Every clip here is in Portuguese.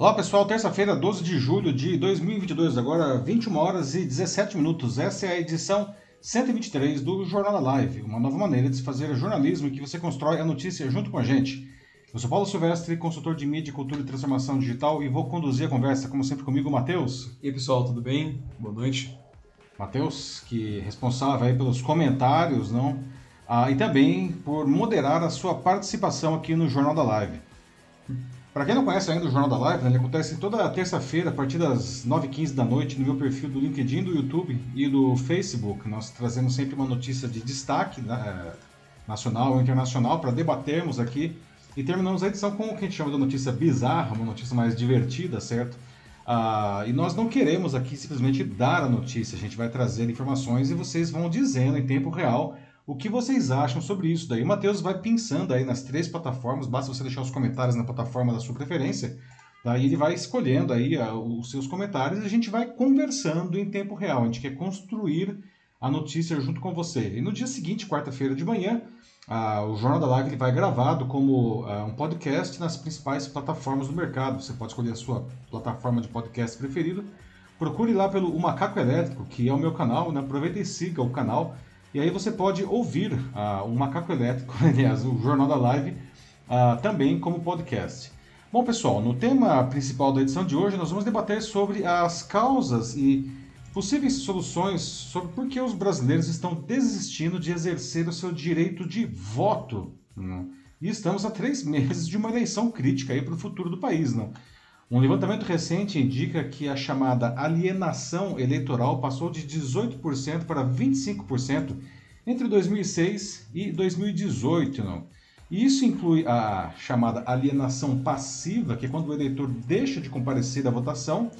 Olá pessoal, terça-feira, 12 de julho de 2022, agora 21 horas e 17 minutos. Essa é a edição 123 do Jornal da Live, uma nova maneira de se fazer jornalismo em que você constrói a notícia junto com a gente. Eu sou Paulo Silvestre, consultor de mídia, cultura e transformação digital e vou conduzir a conversa, como sempre, comigo, Matheus. E aí pessoal, tudo bem? Boa noite. Matheus, que é responsável aí pelos comentários, não? Ah, e também por moderar a sua participação aqui no Jornal da Live. Para quem não conhece ainda o Jornal da Live, né, ele acontece toda terça-feira, a partir das 9h15 da noite, no meu perfil do LinkedIn, do YouTube e do Facebook. Nós trazemos sempre uma notícia de destaque né, nacional ou internacional para debatermos aqui. E terminamos a edição com o que a gente chama de notícia bizarra, uma notícia mais divertida, certo? Ah, e nós não queremos aqui simplesmente dar a notícia, a gente vai trazer informações e vocês vão dizendo em tempo real o que vocês acham sobre isso. Daí o Matheus vai pensando aí nas três plataformas, basta você deixar os comentários na plataforma da sua preferência, daí ele vai escolhendo aí uh, os seus comentários e a gente vai conversando em tempo real. A gente quer construir a notícia junto com você. E no dia seguinte, quarta-feira de manhã, uh, o Jornal da Live ele vai gravado como uh, um podcast nas principais plataformas do mercado. Você pode escolher a sua plataforma de podcast preferido. Procure lá pelo o Macaco Elétrico, que é o meu canal, né? aproveita e siga o canal e aí você pode ouvir uh, o Macaco Elétrico, aliás, o Jornal da Live, uh, também como podcast. Bom, pessoal, no tema principal da edição de hoje, nós vamos debater sobre as causas e possíveis soluções sobre por que os brasileiros estão desistindo de exercer o seu direito de voto. Né? E estamos a três meses de uma eleição crítica para o futuro do país. Não? Um levantamento recente indica que a chamada alienação eleitoral passou de 18% para 25% entre 2006 e 2018. Não? E isso inclui a chamada alienação passiva, que é quando o eleitor deixa de comparecer à votação,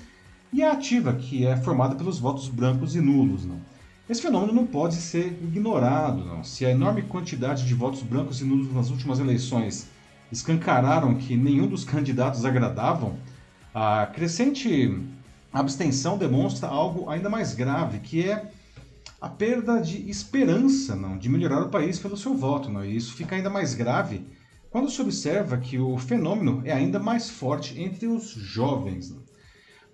e a ativa, que é formada pelos votos brancos e nulos. Não? Esse fenômeno não pode ser ignorado. Não? Se a enorme quantidade de votos brancos e nulos nas últimas eleições escancararam que nenhum dos candidatos agradavam, a crescente abstenção demonstra algo ainda mais grave, que é a perda de esperança não, de melhorar o país pelo seu voto. Não, e isso fica ainda mais grave quando se observa que o fenômeno é ainda mais forte entre os jovens. Não.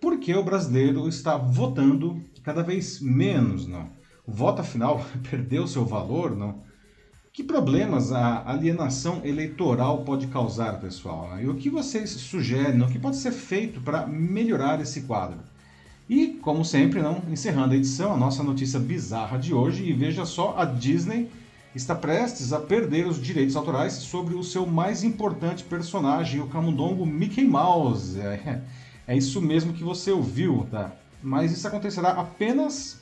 Porque o brasileiro está votando cada vez menos. Não. O voto, afinal, perdeu seu valor. Não que problemas a alienação eleitoral pode causar, pessoal? E o que vocês sugerem, o que pode ser feito para melhorar esse quadro? E, como sempre, não encerrando a edição, a nossa notícia bizarra de hoje, e veja só, a Disney está prestes a perder os direitos autorais sobre o seu mais importante personagem, o camundongo Mickey Mouse. É, é isso mesmo que você ouviu, tá? Mas isso acontecerá apenas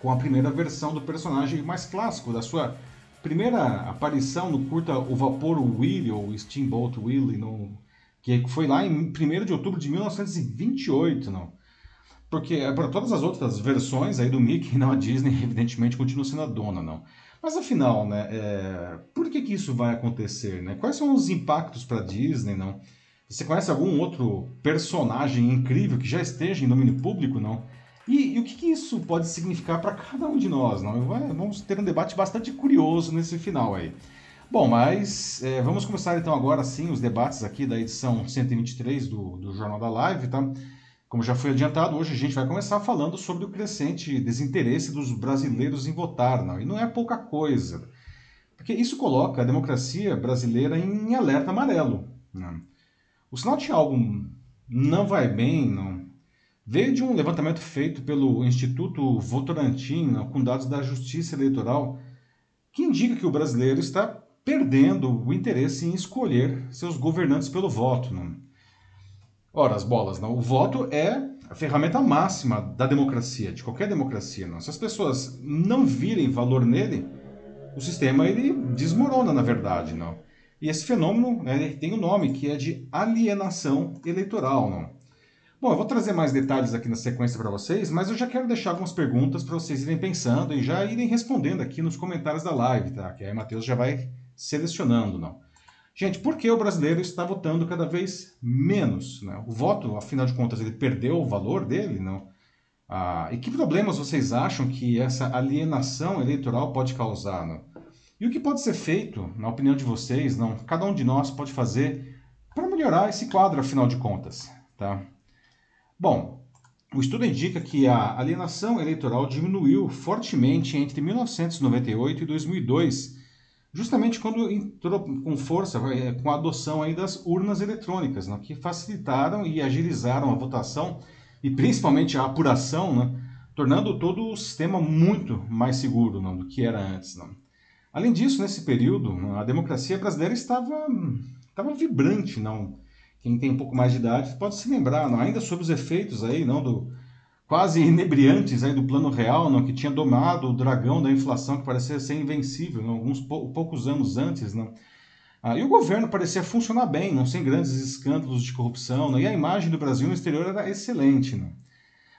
com a primeira versão do personagem mais clássico da sua primeira aparição no curta O Vapor Willie, ou Steamboat Willie, no, que foi lá em 1 de outubro de 1928, não. Porque é, para todas as outras versões aí do Mickey, não, a Disney evidentemente continua sendo a dona, não. Mas afinal, né, é, por que, que isso vai acontecer? Né? Quais são os impactos para a Disney, não? Você conhece algum outro personagem incrível que já esteja em domínio público, não? E, e o que, que, isso pode significar para cada um de nós? Não? Vamos ter um debate bastante curioso nesse final aí. Bom, mas é, vamos começar então agora sim os debates aqui da edição 123 do, do Jornal da Live, tá? Como já foi adiantado, hoje a gente vai começar falando sobre o crescente desinteresse dos brasileiros em votar, não? E não é pouca coisa, porque isso coloca a democracia brasileira em alerta amarelo. Não? O sinal de algo não vai bem, não, veio de um levantamento feito pelo Instituto Votorantim, com dados da Justiça Eleitoral, que indica que o brasileiro está perdendo o interesse em escolher seus governantes pelo voto. Não? Ora, as bolas, não. o voto é a ferramenta máxima da democracia, de qualquer democracia. Não? Se as pessoas não virem valor nele, o sistema ele desmorona, na verdade. Não? E esse fenômeno né, tem um nome que é de alienação eleitoral. Não? Bom, eu vou trazer mais detalhes aqui na sequência para vocês, mas eu já quero deixar algumas perguntas para vocês irem pensando e já irem respondendo aqui nos comentários da live, tá? Que aí o Matheus já vai selecionando, não. Gente, por que o brasileiro está votando cada vez menos? Né? O voto, afinal de contas, ele perdeu o valor dele, não? Ah, e que problemas vocês acham que essa alienação eleitoral pode causar? Não? E o que pode ser feito, na opinião de vocês, não? Cada um de nós pode fazer para melhorar esse quadro, afinal de contas. Tá? Bom, o estudo indica que a alienação eleitoral diminuiu fortemente entre 1998 e 2002, justamente quando entrou com força é, com a adoção aí das urnas eletrônicas, né, que facilitaram e agilizaram a votação e principalmente a apuração, né, tornando todo o sistema muito mais seguro né, do que era antes. Né. Além disso, nesse período, a democracia brasileira estava, estava vibrante. Não? Quem tem um pouco mais de idade pode se lembrar, não? ainda sob os efeitos aí, não, do, quase inebriantes aí do plano real, não, que tinha domado o dragão da inflação que parecia ser invencível não, alguns pou, poucos anos antes. Não? Ah, e o governo parecia funcionar bem, não sem grandes escândalos de corrupção, não? e a imagem do Brasil no exterior era excelente. Não?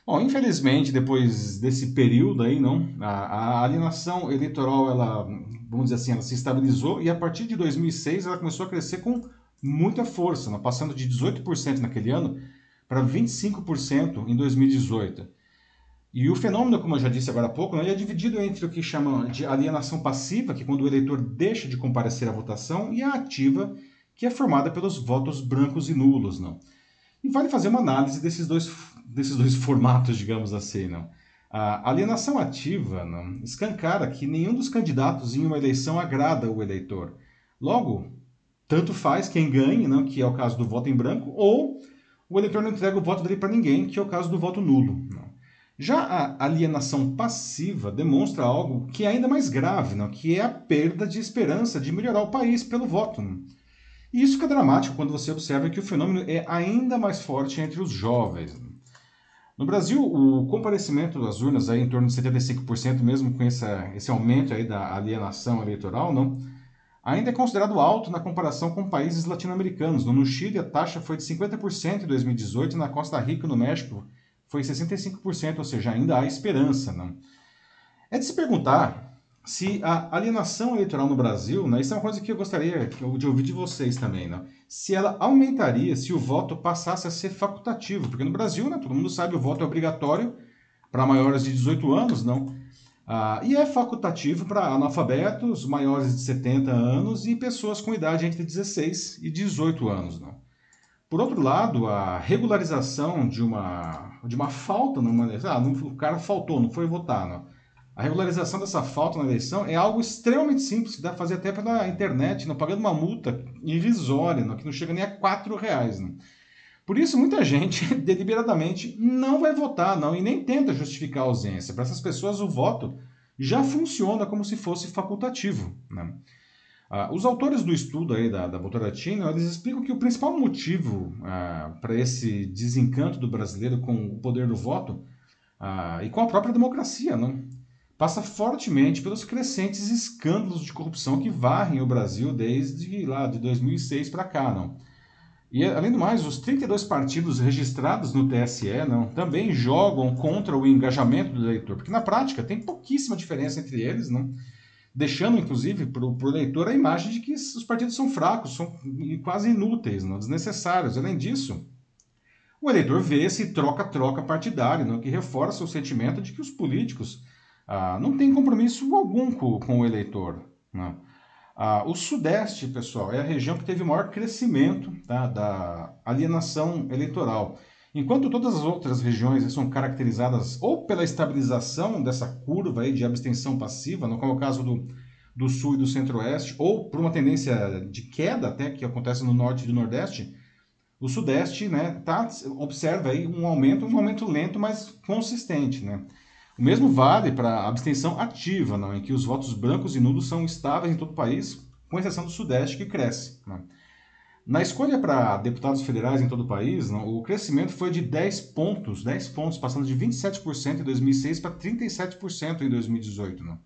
Bom, infelizmente, depois desse período aí, não, a, a, alienação eleitoral, ela, vamos dizer assim, ela se estabilizou e a partir de 2006 ela começou a crescer com muita força, não, passando de 18% naquele ano para 25% em 2018. E o fenômeno, como eu já disse agora há pouco, é dividido entre o que chamam de alienação passiva, que é quando o eleitor deixa de comparecer à votação, e a ativa, que é formada pelos votos brancos e nulos. Não? E vale fazer uma análise desses dois, desses dois formatos, digamos assim. Não? A alienação ativa não, escancara que nenhum dos candidatos em uma eleição agrada o eleitor. Logo, tanto faz quem ganhe, não, que é o caso do voto em branco, ou o eleitor não entrega o voto dele para ninguém, que é o caso do voto nulo. Não. Já a alienação passiva demonstra algo que é ainda mais grave, não, que é a perda de esperança de melhorar o país pelo voto. Não. E isso fica dramático quando você observa que o fenômeno é ainda mais forte entre os jovens. No Brasil, o comparecimento às urnas é em torno de 75%, mesmo com essa, esse aumento aí da alienação eleitoral, não, ainda é considerado alto na comparação com países latino-americanos. No Chile, a taxa foi de 50% em 2018 e na Costa Rica, no México, foi 65%, ou seja, ainda há esperança. Não? É de se perguntar se a alienação eleitoral no Brasil, né, isso é uma coisa que eu gostaria de ouvir de vocês também, né, se ela aumentaria se o voto passasse a ser facultativo, porque no Brasil, né, todo mundo sabe, o voto é obrigatório para maiores de 18 anos, não? Ah, e é facultativo para analfabetos maiores de 70 anos e pessoas com idade entre 16 e 18 anos, não? Por outro lado, a regularização de uma, de uma falta numa ah, não, o cara faltou, não foi votar, não a regularização dessa falta na eleição é algo extremamente simples, que dá para fazer até pela internet, não pagando uma multa irrisória, não, que não chega nem a quatro reais. Né? Por isso, muita gente deliberadamente não vai votar, não, e nem tenta justificar a ausência. Para essas pessoas, o voto já funciona como se fosse facultativo. Né? Ah, os autores do estudo aí da, da Votoratina, eles explicam que o principal motivo ah, para esse desencanto do brasileiro com o poder do voto ah, e com a própria democracia, não? passa fortemente pelos crescentes escândalos de corrupção que varrem o Brasil desde lá de 2006 para cá, não. E além do mais, os 32 partidos registrados no TSE não, também jogam contra o engajamento do eleitor, porque na prática tem pouquíssima diferença entre eles, não, deixando inclusive para o eleitor a imagem de que os partidos são fracos, são quase inúteis, não, desnecessários. Além disso, o eleitor vê esse troca-troca partidário, não, que reforça o sentimento de que os políticos ah, não tem compromisso algum com, com o eleitor. Né? Ah, o Sudeste, pessoal, é a região que teve maior crescimento tá, da alienação eleitoral. Enquanto todas as outras regiões são caracterizadas ou pela estabilização dessa curva aí de abstenção passiva, como é o caso do, do Sul e do Centro-Oeste, ou por uma tendência de queda até que acontece no Norte e do Nordeste, o Sudeste né, tá, observa aí um aumento, um aumento lento, mas consistente. Né? O mesmo vale para a abstenção ativa, não, em que os votos brancos e nulos são estáveis em todo o país, com exceção do Sudeste, que cresce. Não. Na escolha para deputados federais em todo o país, não, o crescimento foi de 10 pontos, 10 pontos, passando de 27% em 2006 para 37% em 2018. Não.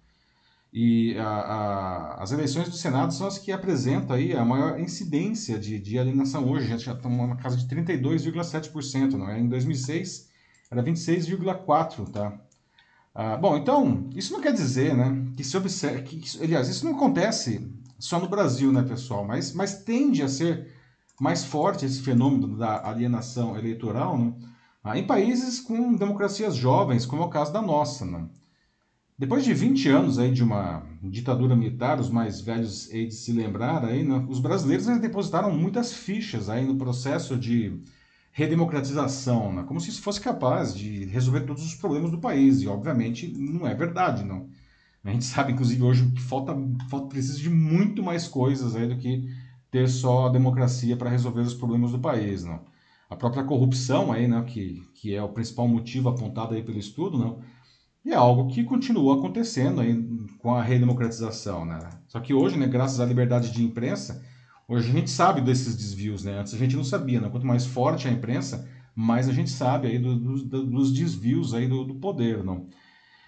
E a, a, as eleições do Senado são as que apresentam aí a maior incidência de, de alienação hoje, já estamos na casa de 32,7%. Não é? Em 2006 era 26,4%. Tá? Ah, bom, então, isso não quer dizer né, que se observe. Que, aliás, isso não acontece só no Brasil, né, pessoal? Mas, mas tende a ser mais forte esse fenômeno da alienação eleitoral né, ah, em países com democracias jovens, como é o caso da nossa. Né? Depois de 20 anos aí de uma ditadura militar, os mais velhos hei de se lembrar, aí, né, os brasileiros depositaram muitas fichas aí no processo de redemocratização, né? como se isso fosse capaz de resolver todos os problemas do país. E, obviamente, não é verdade, não. A gente sabe, inclusive, hoje que falta, falta precisa de muito mais coisas aí do que ter só a democracia para resolver os problemas do país, não. A própria corrupção aí, né, que, que é o principal motivo apontado aí pelo estudo, não, e é algo que continua acontecendo aí com a redemocratização, né? Só que hoje, né, graças à liberdade de imprensa, hoje a gente sabe desses desvios, né? Antes a gente não sabia, né? Quanto mais forte a imprensa, mais a gente sabe aí do, do, dos desvios aí do, do poder, não?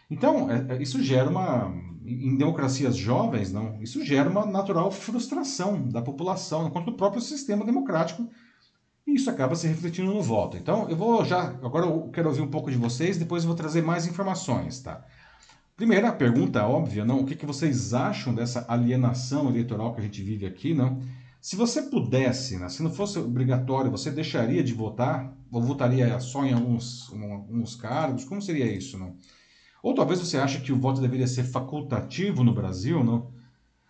Então, é, é, isso gera uma, em democracias jovens, não, isso gera uma natural frustração da população quanto do próprio sistema democrático e isso acaba se refletindo no voto. Então, eu vou já. Agora eu quero ouvir um pouco de vocês, depois eu vou trazer mais informações, tá? Primeira pergunta óbvia, não? O que, que vocês acham dessa alienação eleitoral que a gente vive aqui, não? Se você pudesse, né, se não fosse obrigatório, você deixaria de votar? Ou votaria só em alguns, em alguns cargos? Como seria isso, não? Ou talvez você ache que o voto deveria ser facultativo no Brasil, não?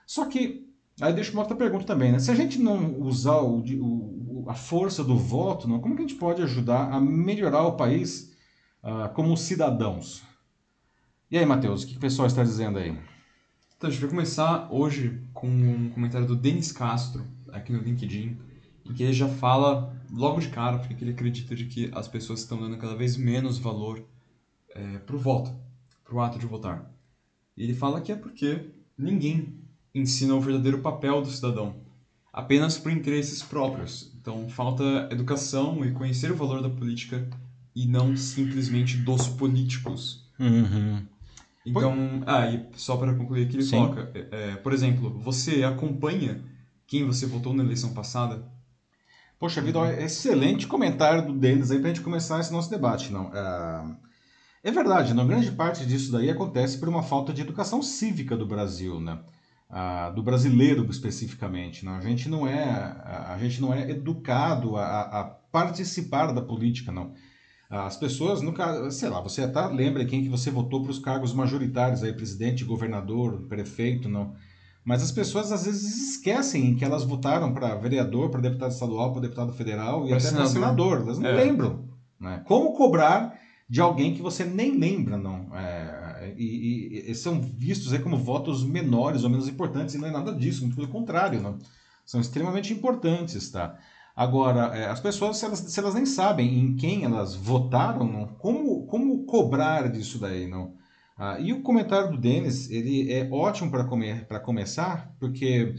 Só que, aí deixa uma outra pergunta também, né? Se a gente não usar o, o a força do voto, não? como que a gente pode ajudar a melhorar o país uh, como cidadãos? E aí, Matheus, o que o pessoal está dizendo aí? Então, a gente vai começar hoje com um comentário do Denis Castro, aqui no LinkedIn, em que ele já fala logo de cara, porque ele acredita de que as pessoas estão dando cada vez menos valor é, para o voto, para o ato de votar. E ele fala que é porque ninguém ensina o verdadeiro papel do cidadão, apenas por interesses próprios. Então, falta educação e conhecer o valor da política e não simplesmente dos políticos. Uhum. Então, ah, e só para concluir aqui, ele Sim. coloca, é, por exemplo, você acompanha quem você votou na eleição passada? Poxa vida, excelente comentário do Denis aí para a gente começar esse nosso debate. não é, é verdade, não grande parte disso daí acontece por uma falta de educação cívica do Brasil, né? ah, do brasileiro especificamente. Né? A, gente não é, a, a gente não é educado a, a, participar da política, não. As pessoas, nunca, sei lá, você até lembra quem que você votou para os cargos majoritários, aí, presidente, governador, prefeito, não. Mas as pessoas às vezes esquecem que elas votaram para vereador, para deputado estadual, para deputado federal e até para senador. Elas não é. lembram. Né? Como cobrar de alguém que você nem lembra, não? É, e, e, são vistos aí como votos menores ou menos importantes, e não é nada disso, muito pelo contrário, não? são extremamente importantes, tá? Agora, é, as pessoas, se elas, se elas nem sabem em quem elas votaram, não? Como, como cobrar disso daí, não? Ah, e o comentário do Denis, ele é ótimo para come, começar, porque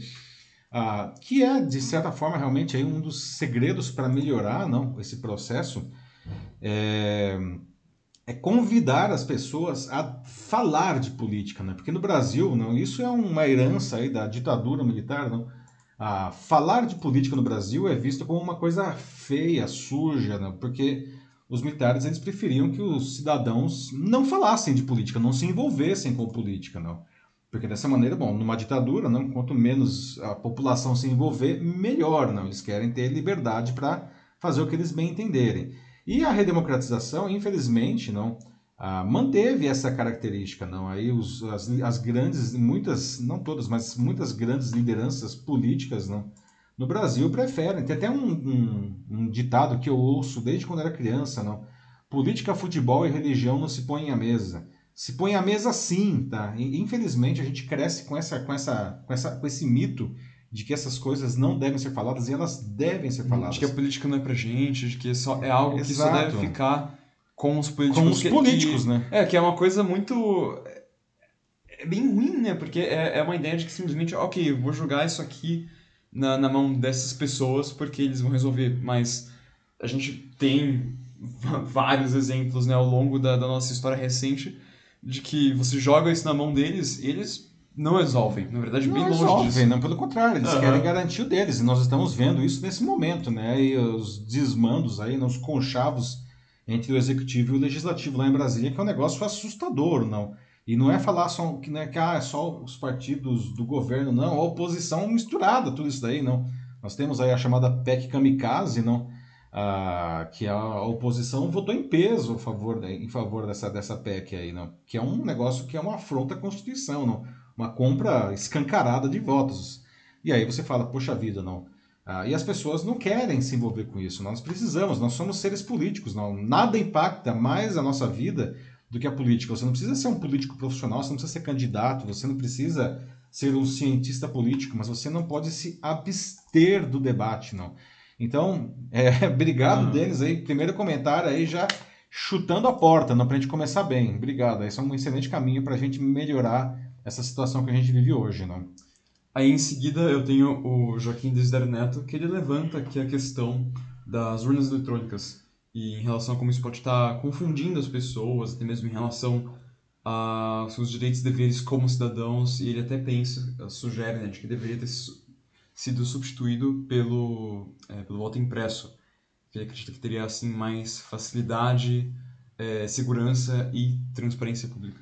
ah, que é, de certa forma, realmente aí um dos segredos para melhorar não, esse processo. É, é convidar as pessoas a falar de política, né? Porque no Brasil, não, isso é uma herança aí da ditadura militar, não? A falar de política no Brasil é visto como uma coisa feia, suja, né? Porque os militares eles preferiam que os cidadãos não falassem de política, não se envolvessem com política, não. Porque dessa maneira, bom, numa ditadura, não, quanto menos a população se envolver, melhor, não. Eles querem ter liberdade para fazer o que eles bem entenderem. E a redemocratização, infelizmente, não ah, manteve essa característica, não. Aí os, as, as grandes, muitas, não todas, mas muitas grandes lideranças políticas, não, no Brasil preferem. Tem até um, um, um ditado que eu ouço desde quando era criança, não. Política, futebol e religião não se põem à mesa. Se põe à mesa sim, tá? E, infelizmente a gente cresce com essa, com essa, com essa, com esse mito de que essas coisas não devem ser faladas e elas devem ser faladas. De que a política não é pra gente, de que só é algo Exato. que só deve ficar com os políticos. Com os políticos, que, né? É, que é uma coisa muito. É bem ruim, né? Porque é, é uma ideia de que simplesmente, ok, eu vou jogar isso aqui na, na mão dessas pessoas porque eles vão resolver. Mas a gente tem vários exemplos né, ao longo da, da nossa história recente de que você joga isso na mão deles e eles não resolvem. Na verdade, não bem resolvem, longe disso. Não, pelo contrário, eles uhum. querem garantir o deles. E nós estamos vendo isso nesse momento, né? E os desmandos aí, nos conchavos entre o executivo e o legislativo lá em Brasília, que é um negócio assustador, não. E não é falar só que, né, que ah, é só os partidos do governo, não, a oposição misturada, tudo isso daí, não. Nós temos aí a chamada PEC Kamikaze, não, ah, que a oposição votou em peso a favor, em favor dessa, dessa PEC aí, não, que é um negócio que é uma afronta à Constituição, não uma compra escancarada de votos. E aí você fala, poxa vida, não. Ah, e as pessoas não querem se envolver com isso. Nós precisamos, nós somos seres políticos. Não, nada impacta mais a nossa vida do que a política. Você não precisa ser um político profissional, você não precisa ser candidato, você não precisa ser um cientista político, mas você não pode se abster do debate, não. Então, é, obrigado, uhum. Denis, aí. Primeiro comentário aí já chutando a porta, não para a gente começar bem. Obrigado. Esse é um excelente caminho para a gente melhorar essa situação que a gente vive hoje, não? Aí em seguida eu tenho o Joaquim Desider Neto, que ele levanta aqui a questão das urnas eletrônicas e em relação a como isso pode estar confundindo as pessoas, até mesmo em relação a seus direitos e deveres como cidadãos, e ele até pensa, sugere, né, de que deveria ter sido substituído pelo, é, pelo voto impresso, que ele acredita que teria assim mais facilidade, é, segurança e transparência pública.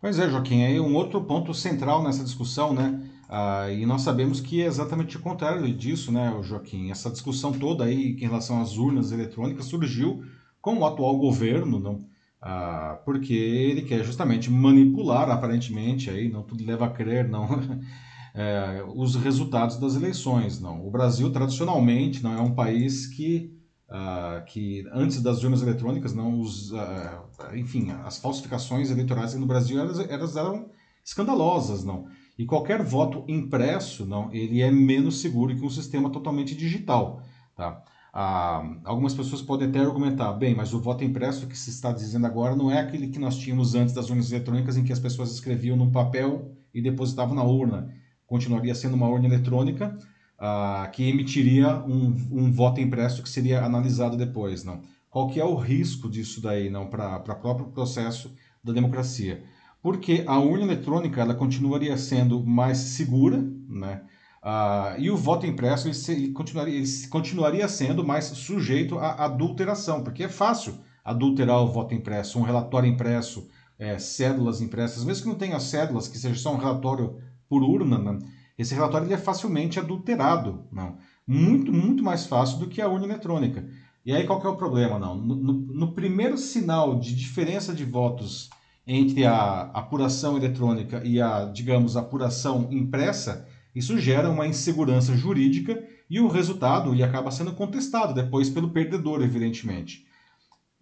Pois é, Joaquim, aí um outro ponto central nessa discussão, né? Ah, e nós sabemos que é exatamente o contrário disso, né, Joaquim? Essa discussão toda aí em relação às urnas eletrônicas surgiu com o atual governo, não? Ah, porque ele quer justamente manipular, aparentemente, aí, não tudo leva a crer, não, é, os resultados das eleições, não. O Brasil tradicionalmente não é um país que Uh, que antes das urnas eletrônicas, não os, uh, enfim, as falsificações eleitorais no Brasil elas, elas, eram escandalosas, não. E qualquer voto impresso, não, ele é menos seguro que um sistema totalmente digital, tá? Uh, algumas pessoas podem até argumentar, bem, mas o voto impresso que se está dizendo agora não é aquele que nós tínhamos antes das urnas eletrônicas, em que as pessoas escreviam num papel e depositavam na urna. Continuaria sendo uma urna eletrônica, uh, que emitiria um, um voto impresso que seria analisado depois, não? Qual que é o risco disso daí, não, para o próprio processo da democracia? Porque a urna eletrônica ela continuaria sendo mais segura, né? Uh, e o voto impresso ele, se, ele, continuaria, ele continuaria sendo mais sujeito à adulteração, porque é fácil adulterar o voto impresso, um relatório impresso, é, cédulas impressas, mesmo que não tenha cédulas, que seja só um relatório por urna, né? Esse relatório ele é facilmente adulterado, não? Muito, muito mais fácil do que a urna eletrônica. E aí qual que é o problema, não? No, no, no primeiro sinal de diferença de votos entre a apuração eletrônica e a, digamos, apuração impressa, isso gera uma insegurança jurídica e o resultado ele acaba sendo contestado depois pelo perdedor, evidentemente.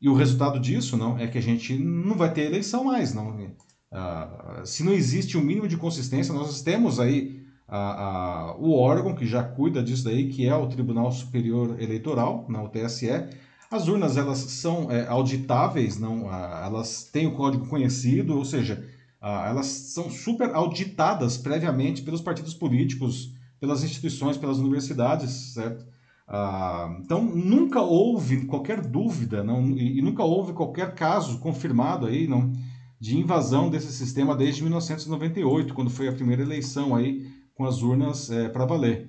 E o resultado disso não é que a gente não vai ter eleição mais, não. Uh, se não existe um mínimo de consistência, nós temos aí a, a, o órgão que já cuida disso daí, que é o Tribunal Superior Eleitoral, não, o TSE. As urnas elas são é, auditáveis, não, elas têm o código conhecido, ou seja, elas são super auditadas previamente pelos partidos políticos, pelas instituições, pelas universidades, certo? então nunca houve qualquer dúvida, não, e, e nunca houve qualquer caso confirmado aí, não, de invasão desse sistema desde 1998, quando foi a primeira eleição aí com as urnas é, para valer.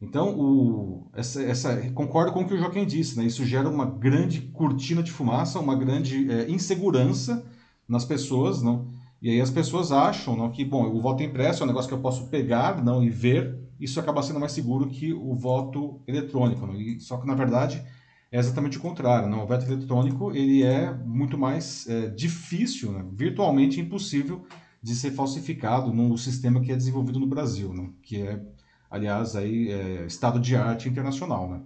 Então, o, essa, essa, concordo com o que o Joaquim disse, né? isso gera uma grande cortina de fumaça, uma grande é, insegurança nas pessoas, não? e aí as pessoas acham não, que, bom, o voto impresso é um negócio que eu posso pegar não, e ver, isso acaba sendo mais seguro que o voto eletrônico, não? E, só que, na verdade, é exatamente o contrário, não? o voto eletrônico ele é muito mais é, difícil, né? virtualmente impossível de ser falsificado no sistema que é desenvolvido no Brasil, né? que é, aliás, aí, é, estado de arte internacional. Né?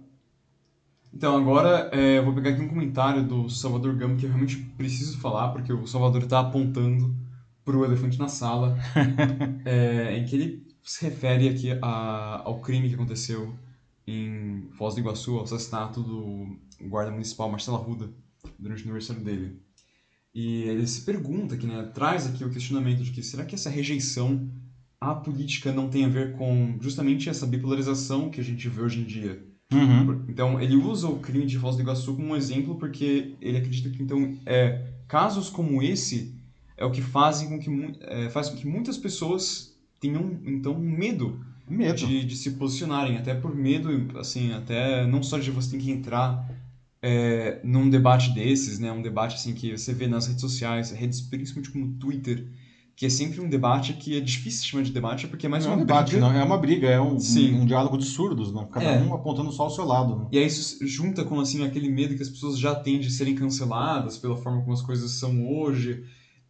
Então, agora é, eu vou pegar aqui um comentário do Salvador Gama que eu realmente preciso falar, porque o Salvador está apontando para o elefante na sala, é, em que ele se refere aqui a, ao crime que aconteceu em Foz do Iguaçu, ao assassinato do guarda municipal Marcelo Arruda durante o aniversário dele. E ele se pergunta aqui, né, traz aqui o questionamento de que será que essa rejeição à política não tem a ver com justamente essa bipolarização que a gente vê hoje em dia? Uhum. Então, ele usa o crime de Foz do Iguaçu como um exemplo porque ele acredita que, então, é, casos como esse é o que fazem com que, é, faz com que muitas pessoas tenham, então, medo, medo. De, de se posicionarem, até por medo, assim, até não só de você ter que entrar é, num debate desses, né, um debate assim que você vê nas redes sociais, redes principalmente como Twitter, que é sempre um debate que é difícil chamar de debate, porque é mais não uma é um debate, briga. Não, é uma briga, é um, um, um diálogo de surdos, não? cada é. um apontando só ao seu lado. Não? E aí isso junta com assim, aquele medo que as pessoas já têm de serem canceladas pela forma como as coisas são hoje.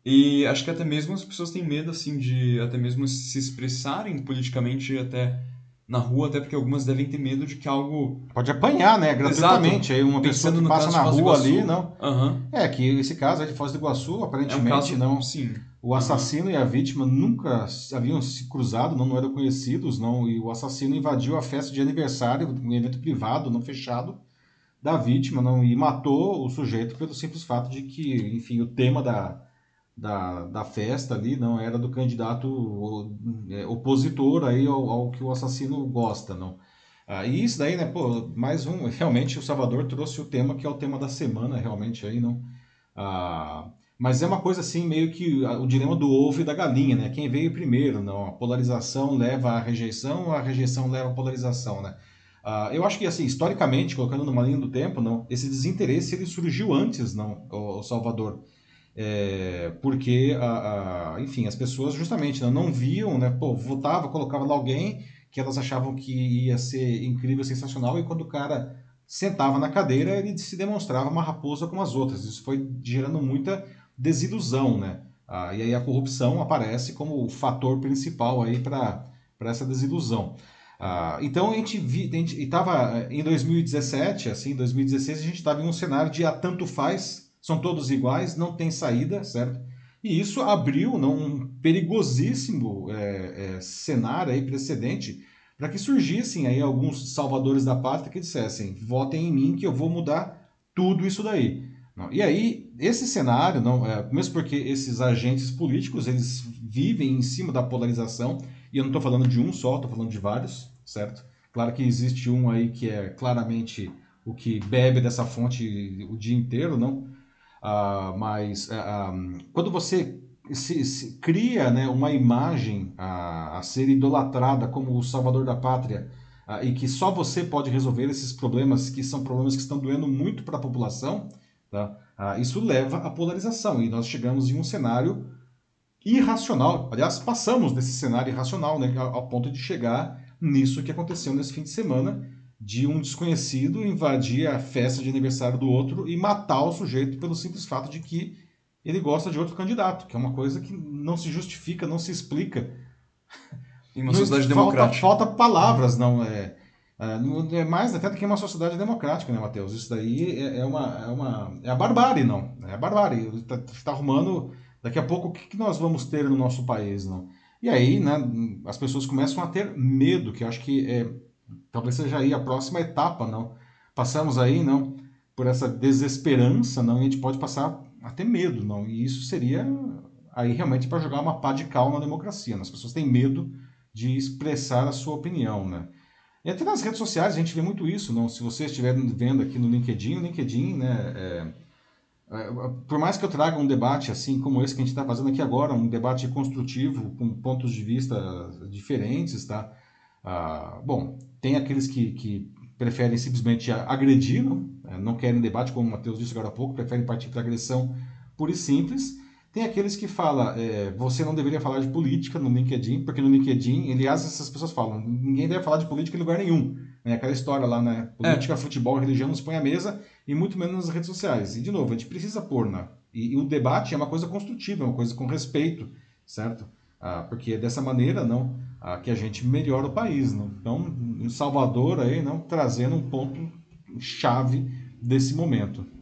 E acho que até mesmo as pessoas têm medo assim de até mesmo se expressarem politicamente até na rua, até porque algumas devem ter medo de que algo. Pode apanhar, né? Gratuitamente. Aí uma pessoa Pensando que passa na rua ali, não. Aham. É, que esse caso aí de Foz do Iguaçu, É um aparentemente, caso. não. Sim. O assassino e a vítima nunca haviam se cruzado, não, não eram conhecidos, não. E o assassino invadiu a festa de aniversário, um evento privado, não fechado, da vítima, não. E matou o sujeito pelo simples fato de que, enfim, o tema da, da, da festa ali não era do candidato é, opositor aí ao, ao que o assassino gosta, não. Ah, e isso daí, né, pô, mais um, realmente o Salvador trouxe o tema que é o tema da semana, realmente aí, não. Ah, mas é uma coisa assim, meio que o dilema do ovo e da galinha, né? Quem veio primeiro, não? A polarização leva à rejeição, a rejeição leva à polarização, né? Ah, eu acho que, assim, historicamente, colocando numa linha do tempo, não, esse desinteresse ele surgiu antes, não, o, Salvador. É, porque, a, a- enfim, as pessoas justamente não, não viam, né? Pô, votava, colocava lá alguém que elas achavam que ia ser incrível, sensacional, e quando o cara sentava na cadeira, ele se demonstrava uma raposa como as outras. Isso foi gerando muita desilusão, né? Ah, e aí a corrupção aparece como o fator principal aí para essa desilusão. Ah, então a gente estava em 2017, assim, em 2016 a gente estava em um cenário de a tanto faz, são todos iguais, não tem saída, certo? E isso abriu não, um perigosíssimo é, é, cenário aí, precedente, para que surgissem aí alguns salvadores da pátria que dissessem, votem em mim que eu vou mudar tudo isso daí. Não, E aí, esse cenário, não, é, mesmo porque esses agentes políticos, eles vivem em cima da polarização, e eu não estou falando de um só, estou falando de vários, certo? Claro que existe um aí que é claramente o que bebe dessa fonte o dia inteiro, não? Ah, mas ah, ah, quando você se, se cria né, uma imagem a, a ser idolatrada como o salvador da pátria ah, e que só você pode resolver esses problemas que são problemas que estão doendo muito para a população, tá? Ah, isso leva à polarização e nós chegamos em um cenário irracional. Aliás, passamos desse cenário irracional né, ao, ponto de chegar nisso que aconteceu nesse fim de semana de um desconhecido invadir a festa de aniversário do outro e matar o sujeito pelo simples fato de que ele gosta de outro candidato, que é uma coisa que não se justifica, não se explica. Em uma Não- sociedade falta, democrática. Falta palavras, não é. É, é mais até do que uma sociedade democrática, né, Matheus? Isso daí é, é uma, é uma. É a barbárie, não. É a barbárie. Está tá arrumando. Daqui a pouco, o que, que nós vamos ter no nosso país, não? E aí, né, as pessoas começam a ter medo, que eu acho que é, talvez seja aí a próxima etapa, não? Passamos aí, não, por essa desesperança, não, e a gente pode passar a ter medo, não? E isso seria aí realmente para jogar uma pá de cal na democracia. né? As pessoas têm medo de expressar a sua opinião, né? E até nas redes sociais a gente vê muito isso, não? Se você estiver vendo aqui no LinkedIn, o LinkedIn, né? é- é, por mais que eu traga um debate assim como esse que a gente está fazendo aqui agora, um debate construtivo com pontos de vista diferentes, tá? Ah, bom, tem aqueles que, que preferem simplesmente agredir, não, É, não querem debate, como o Matheus disse agora há pouco, preferem partir para agressão pura e simples. Tem aqueles que falam, é, você não deveria falar de política no LinkedIn, porque no LinkedIn, aliás, essas pessoas falam, ninguém deve falar de política em lugar nenhum. Né? Aquela história lá, né? Política, futebol, religião não se põe à mesa, e muito menos nas redes sociais. E, de novo, a gente precisa pôr, né? E, e o debate é uma coisa construtiva, é uma coisa com respeito, certo? Ah, porque é dessa maneira, não, ah, que a gente melhora o país, não? Então, em Salvador aí, não, trazendo um ponto chave desse momento.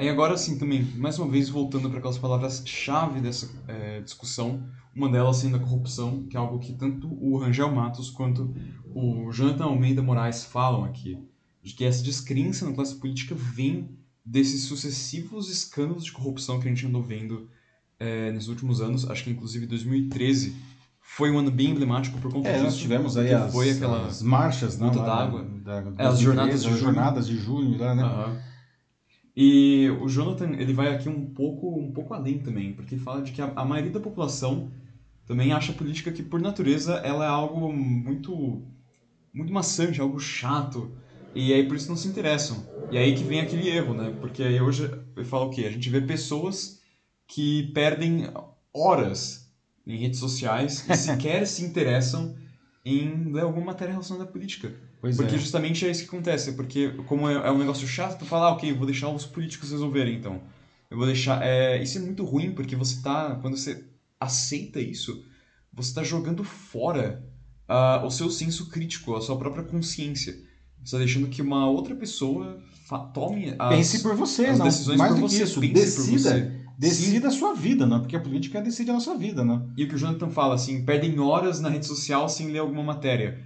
Aí agora sim também, mais uma vez voltando para aquelas palavras-chave dessa é, discussão, uma delas sendo a corrupção, que é algo que tanto o Rangel Matos quanto o Jonathan Almeida Moraes falam aqui, de que essa descrença na classe política vem desses sucessivos escândalos de corrupção que a gente andou vendo é, nesses últimos anos, acho que inclusive 2013 foi um ano bem emblemático por conta É, disso. nós tivemos aí as, foi aquela as marchas, né? lá d'água. Da, da, É, as jornadas de junho. jornadas de junho lá, né? Aham. E o Jonathan, ele vai aqui um pouco, um pouco além também, porque fala de que a, a maioria da população também acha a política que, por natureza, ela é algo muito, muito maçante, algo chato, e aí por isso não se interessam. E aí que vem aquele erro, né? Porque aí hoje, eu falo o quê? A gente vê pessoas que perdem horas em redes sociais e sequer se interessam em ler alguma matéria relacionada à política. Pois Porque é. justamente é isso que acontece, porque como é, é um negócio chato, tu fala, ah, ok, vou deixar os políticos resolverem então. Eu vou deixar. É, isso é muito ruim, porque você tá. Quando você aceita isso, você tá jogando fora uh, o seu senso crítico, a sua própria consciência. Você está deixando que uma outra pessoa tome as, pense por você, as não. decisões Mais por do que você. isso, pense decida, por você. decida a sua vida, não? Porque a política decide a nossa vida, não? E o que o Jonathan fala, assim, perdem horas na rede social sem ler alguma matéria.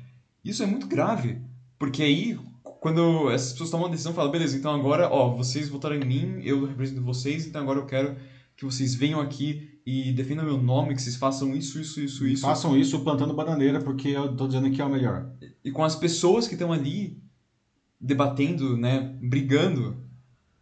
Isso é muito grave, porque aí, quando essas pessoas tomam uma decisão, falam, beleza, então agora, ó, vocês votaram em mim, eu represento vocês, então agora eu quero que vocês venham aqui e defendam meu nome, que vocês façam isso, isso, isso, isso. Façam isso plantando bananeira, porque eu tô dizendo que é o melhor. E com as pessoas que estão ali debatendo, né, brigando,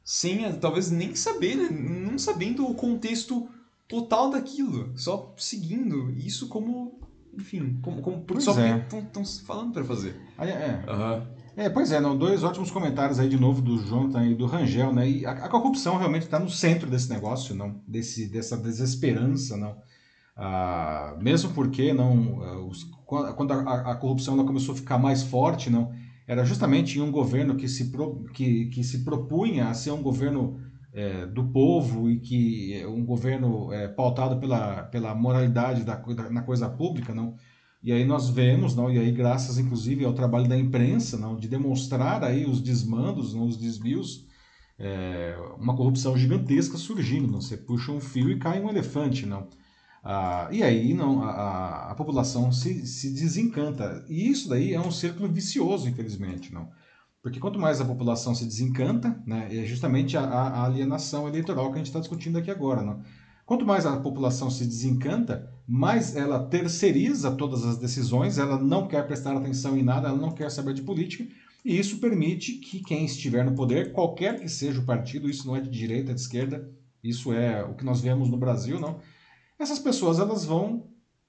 sem talvez nem saber, né, não sabendo o contexto total daquilo, só seguindo isso como, enfim, como, como Pois só é. estão falando para fazer. Aí, É, Aham. é, pois é, não, dois ótimos comentários aí de novo do Jonathan e do Rangel, né? E a, a corrupção realmente está no centro desse negócio, não? Desse, dessa desesperança, não? Ah, mesmo porque não, ah, os- quando a, a corrupção ela começou a ficar mais forte, não? Era justamente em um governo que se, pro, que, que se propunha a ser um governo eh, do povo e que é um governo eh, pautado pela, pela moralidade da, da- na coisa pública, não? E aí nós vemos, não? E aí graças inclusive ao trabalho da imprensa, não? De demonstrar aí os desmandos, não? Os desvios, é, uma corrupção gigantesca surgindo, não? Você puxa um fio e cai um elefante, não? Ah, e aí não, a, a população se, se desencanta. E isso daí é um círculo vicioso, infelizmente, não? Porque quanto mais a população se desencanta, né, é justamente a, a alienação eleitoral que a gente está discutindo aqui agora, não? Quanto mais a população se desencanta, mais ela terceiriza todas as decisões, ela não quer prestar atenção em nada, ela não quer saber de política, e isso permite que quem estiver no poder, qualquer que seja o partido, isso não é de direita, é de esquerda, isso é o que nós vemos no Brasil, não? Essas pessoas elas vão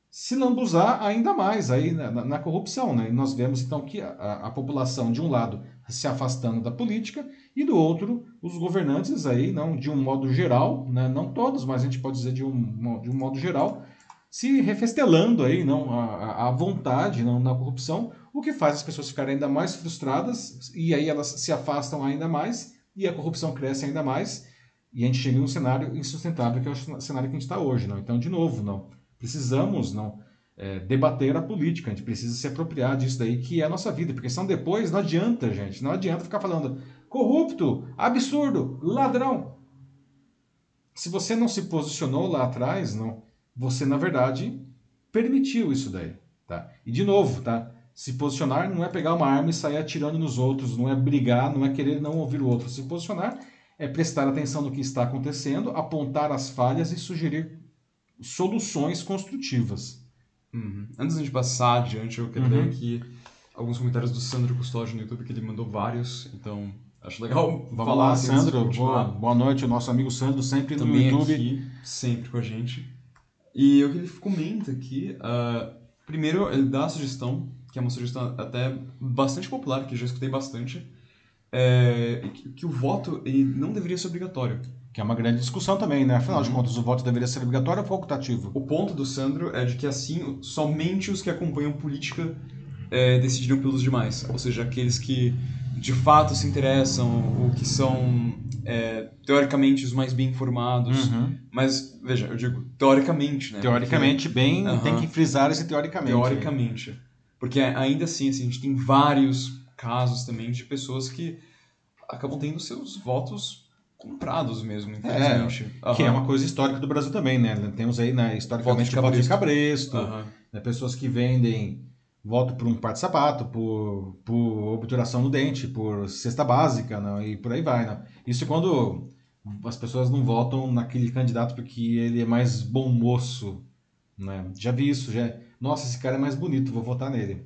se lambuzar ainda mais aí na, na- na corrupção, né? E nós vemos então que a- a população de um lado se afastando da política e do outro os governantes aí, não de um modo geral, né? Não todos, mas a gente pode dizer de um, de um modo geral, se refestelando aí, não à vontade, não na corrupção, o que faz as pessoas ficarem ainda mais frustradas e aí elas se afastam ainda mais e a corrupção cresce ainda mais e a gente chega em um cenário insustentável que é o cenário que a gente está hoje, não? Então, de novo, não precisamos não é, debater a política, a gente precisa se apropriar disso daí que é a nossa vida, porque senão depois não adianta, gente, não adianta ficar falando corrupto, absurdo, ladrão. Se você não se posicionou lá atrás, não, você na verdade permitiu isso daí, tá? E de novo, tá? Se posicionar não é pegar uma arma e sair atirando nos outros, não é brigar, não é querer não ouvir o outro. Se posicionar é prestar atenção no que está acontecendo, apontar as falhas e sugerir soluções construtivas. Uhum. Antes de a gente passar adiante, eu quero Uhum. ler aqui alguns comentários do Sandro Custódio no YouTube, que ele mandou vários, então acho legal Vamos falar lá, assim, Sandro. Boa, boa noite, o nosso amigo Sandro, sempre no também YouTube. aqui, sempre com a gente. E o que ele comenta aqui, ah, primeiro ele dá a sugestão, que é uma sugestão até bastante popular, que eu já escutei bastante, é, que, que o voto não deveria ser obrigatório. Que é uma grande discussão também, né? Afinal de Uhum. contas, o voto deveria ser obrigatório ou facultativo? O ponto do Sandro é de que assim somente os que acompanham política é, decidiram pelos demais, ou seja, aqueles que de fato se interessam, ou que são é, teoricamente os mais bem informados. Uhum. Mas veja, eu digo teoricamente, né? Teoricamente, bem, Aham. tem que frisar esse Porque, teoricamente. teoricamente, porque ainda assim, assim, a gente tem vários casos também de pessoas que acabam tendo seus votos comprados mesmo, infelizmente. Que é uma coisa histórica do Brasil também, né? Temos aí, né, historicamente, Voto de voto de cabresto, Aham. né? pessoas que vendem voto por um par de sapato, por, por obturação no dente, por cesta básica, né? e por aí vai. Né? Isso quando as pessoas não votam naquele candidato porque ele é mais bom moço. Né? Já vi isso, já. Nossa, esse cara é mais bonito, vou votar nele.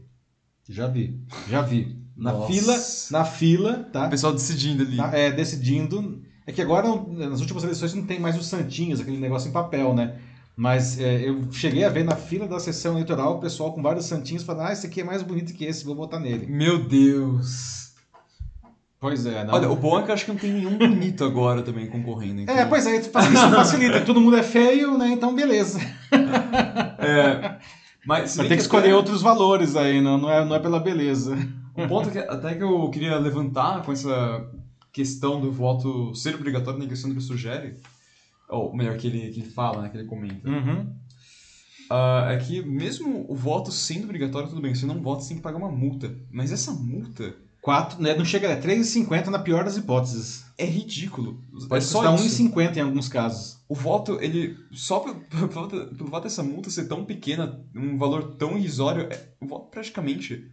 Já vi, já vi. Na Nossa. fila, na fila, tá? O pessoal decidindo ali. Na- é, decidindo. É que agora, nas últimas eleições, não tem mais os santinhos, aquele negócio em papel, né? Mas é, eu cheguei a ver na fila da sessão eleitoral o pessoal com vários santinhos falando: ah, esse aqui é mais bonito que esse, vou votar nele. Meu Deus. Pois é, não. Olha, o bom é que eu acho que não tem nenhum bonito agora também concorrendo. Então... É, pois é, isso facilita. Todo mundo é feio, né? Então, beleza. É, Mas Vai ter que escolher até- outros valores aí, não, não, é, não é pela beleza. Um ponto que até que eu queria levantar com essa questão do voto ser obrigatório, né, que o Sandro sugere, ou melhor, que ele, que ele fala, né, que ele comenta. Uhum. uh, é que mesmo o voto sendo obrigatório, tudo bem, você não vota, você tem que pagar uma multa. Mas essa multa... Quatro, né, não chega, é 3,50 na pior das hipóteses. É ridículo. Pode é só custar isso. 1,50 em alguns casos. O voto, ele. Só pelo, pelo, fato- pelo fato dessa multa ser tão pequena, um valor tão irrisório, é- o voto praticamente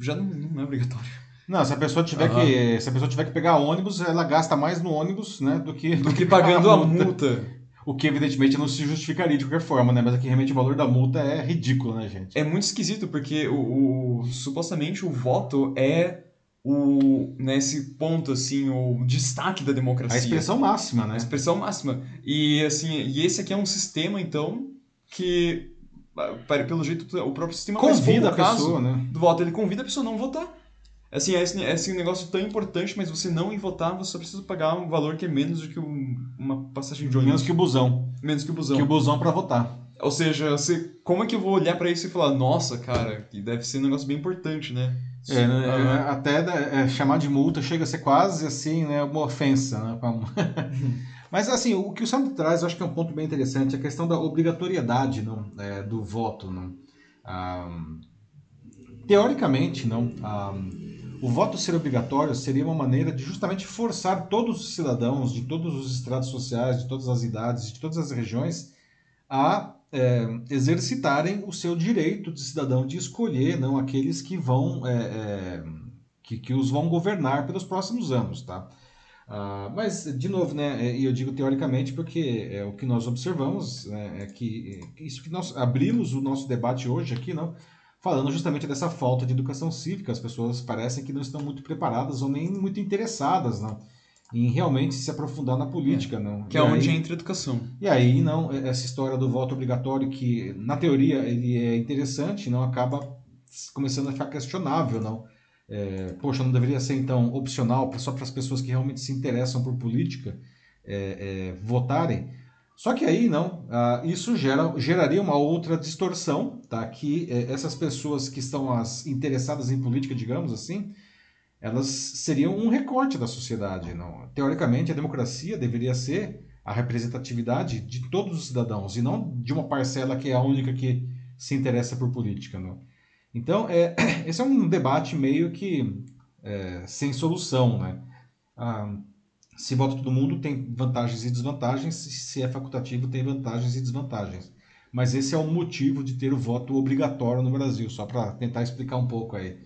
já não, não é obrigatório. Não, se a pessoa tiver Aham. que se a pessoa tiver que pegar ônibus, ela gasta mais no ônibus, né, do que Do que pagando a multa. O que evidentemente não se justificaria de qualquer forma, né? Mas aqui realmente o valor da multa é ridículo, né, gente? É muito esquisito, porque o, o- supostamente o voto é o. nesse ponto, assim, o destaque da democracia. A expressão máxima, né? A expressão máxima. E assim, e esse aqui é um sistema, então, que. Pelo jeito, o próprio sistema Convida a pessoa, né? do voto, ele convida a pessoa a não votar. Assim, é esse, é esse negócio tão importante, mas você não ir votar, você só precisa pagar um valor que é menos do que um- uma passagem de ônibus. Menos que o busão. Menos que o busão. Que o busão pra votar. Ou seja, você, como é que eu vou olhar pra isso e falar, nossa, cara, que deve ser um negócio bem importante, né? É, né, é, até é, chamar de multa chega a ser quase assim, né, uma ofensa, né? pra um- Mas assim, o que o Sandro traz, eu acho que é um ponto bem interessante, a questão da obrigatoriedade não, é, do voto, não. Ah, teoricamente, não, ah, o voto ser obrigatório seria uma maneira de justamente forçar todos os cidadãos de todos os estratos sociais, de todas as idades, de todas as regiões a é, exercitarem o seu direito de cidadão de escolher não aqueles que vão é, é, que, que os vão governar pelos próximos anos, tá? Ah, mas de novo, né? é, E eu digo teoricamente porque é o que nós observamos né, é que é, isso que nós abrimos o nosso debate hoje aqui, não? Falando justamente dessa falta de educação cívica, as pessoas parecem que não estão muito preparadas ou nem muito interessadas, não? Em realmente se aprofundar na política, não? Que é E onde aí- entra a educação. e aí, não, essa história do voto obrigatório, que na teoria ele é interessante, não acaba começando a ficar questionável, não. É, poxa, não deveria ser então opcional só para as pessoas que realmente se interessam por política é, é, votarem. Só que aí, não, ah, isso gera, geraria uma outra distorção, tá? Que é, essas pessoas que estão as, interessadas em política, digamos assim, elas seriam um recorte da sociedade. Não? Teoricamente, a democracia deveria ser a representatividade de todos os cidadãos e não de uma parcela que é a única que se interessa por política. Não? Então, é, esse é um debate meio que é, sem solução. Né? Ah, se vota todo mundo, tem vantagens e desvantagens. Se- é facultativo, tem vantagens e desvantagens. Mas esse é o motivo de ter o voto obrigatório no Brasil, só para tentar explicar um pouco aí.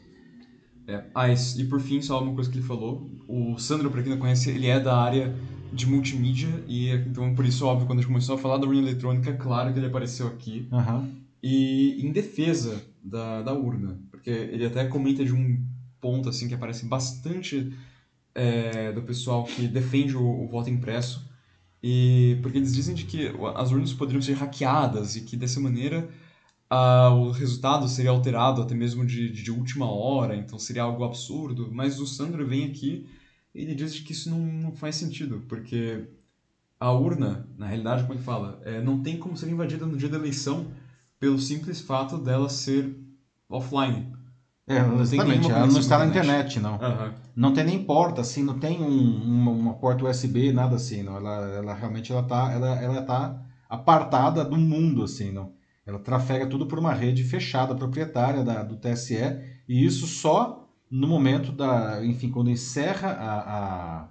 É. Ah, e, por fim, só uma coisa que ele falou. O Sandro, pra quem não conhece, ele é da área de multimídia, e então por isso, óbvio, quando a gente começou a falar da urna eletrônica, é claro que ele apareceu aqui. Aham. E em defesa da, da urna, porque ele até comenta de um ponto assim que aparece bastante é, do pessoal que defende o, o voto impresso, e porque eles dizem de que as urnas poderiam ser hackeadas e que dessa maneira o resultado seria alterado até mesmo de, de, última hora, então seria algo absurdo. Mas o Sandro vem aqui e ele diz que isso não, não faz sentido, porque a urna, na realidade, como ele fala, é, não tem como ser invadida no dia da eleição pelo simples fato dela ser offline. É, Não tem exatamente. nenhuma Ela não está na internet. não. Aham. Não tem nem porta, assim, não tem um- uma, uma porta USB, nada assim, não. Ela, ela realmente ela tá, ela, ela tá apartada do mundo, assim, não. Ela trafega tudo por uma rede fechada, proprietária da, do TSE, e isso só no momento da, enfim, quando encerra a,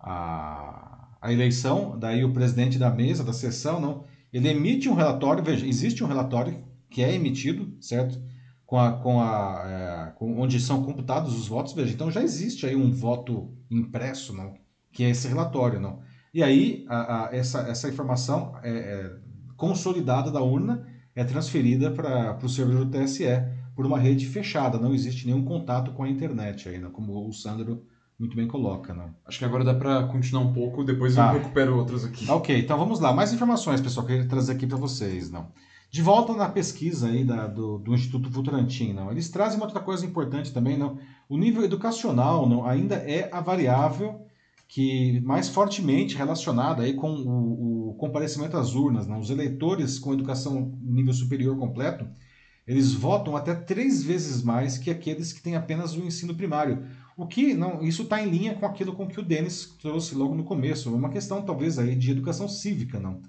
a, a, a eleição, daí o presidente da mesa, da sessão, não, ele emite um relatório, veja, existe um relatório que é emitido, certo? Com a, com a, é, com- onde são computados os votos, veja, então já existe aí um voto impresso, não? Que é esse relatório, não? E aí a, a- essa, essa informação é, é consolidada da urna é transferida para o servidor do TSE por uma rede fechada, não existe nenhum contato com a internet ainda, como o Sandro muito bem coloca, não? Acho que agora dá pra continuar um pouco, depois Tá. eu recupero outras aqui. Ok, então vamos lá. Mais informações, pessoal, que eu queria trazer aqui para vocês. Não. De volta na pesquisa aí da- do, do Instituto Votorantim, não. Eles trazem uma outra coisa importante também, não. O nível educacional não, ainda é a variável que mais fortemente relacionada aí com o, o comparecimento às urnas. Não. Os eleitores com educação nível superior completo, eles votam até três vezes mais que aqueles que têm apenas o ensino primário. O que não, isso está em linha com aquilo com que o Denis trouxe logo no começo, é uma questão talvez aí de educação cívica, não.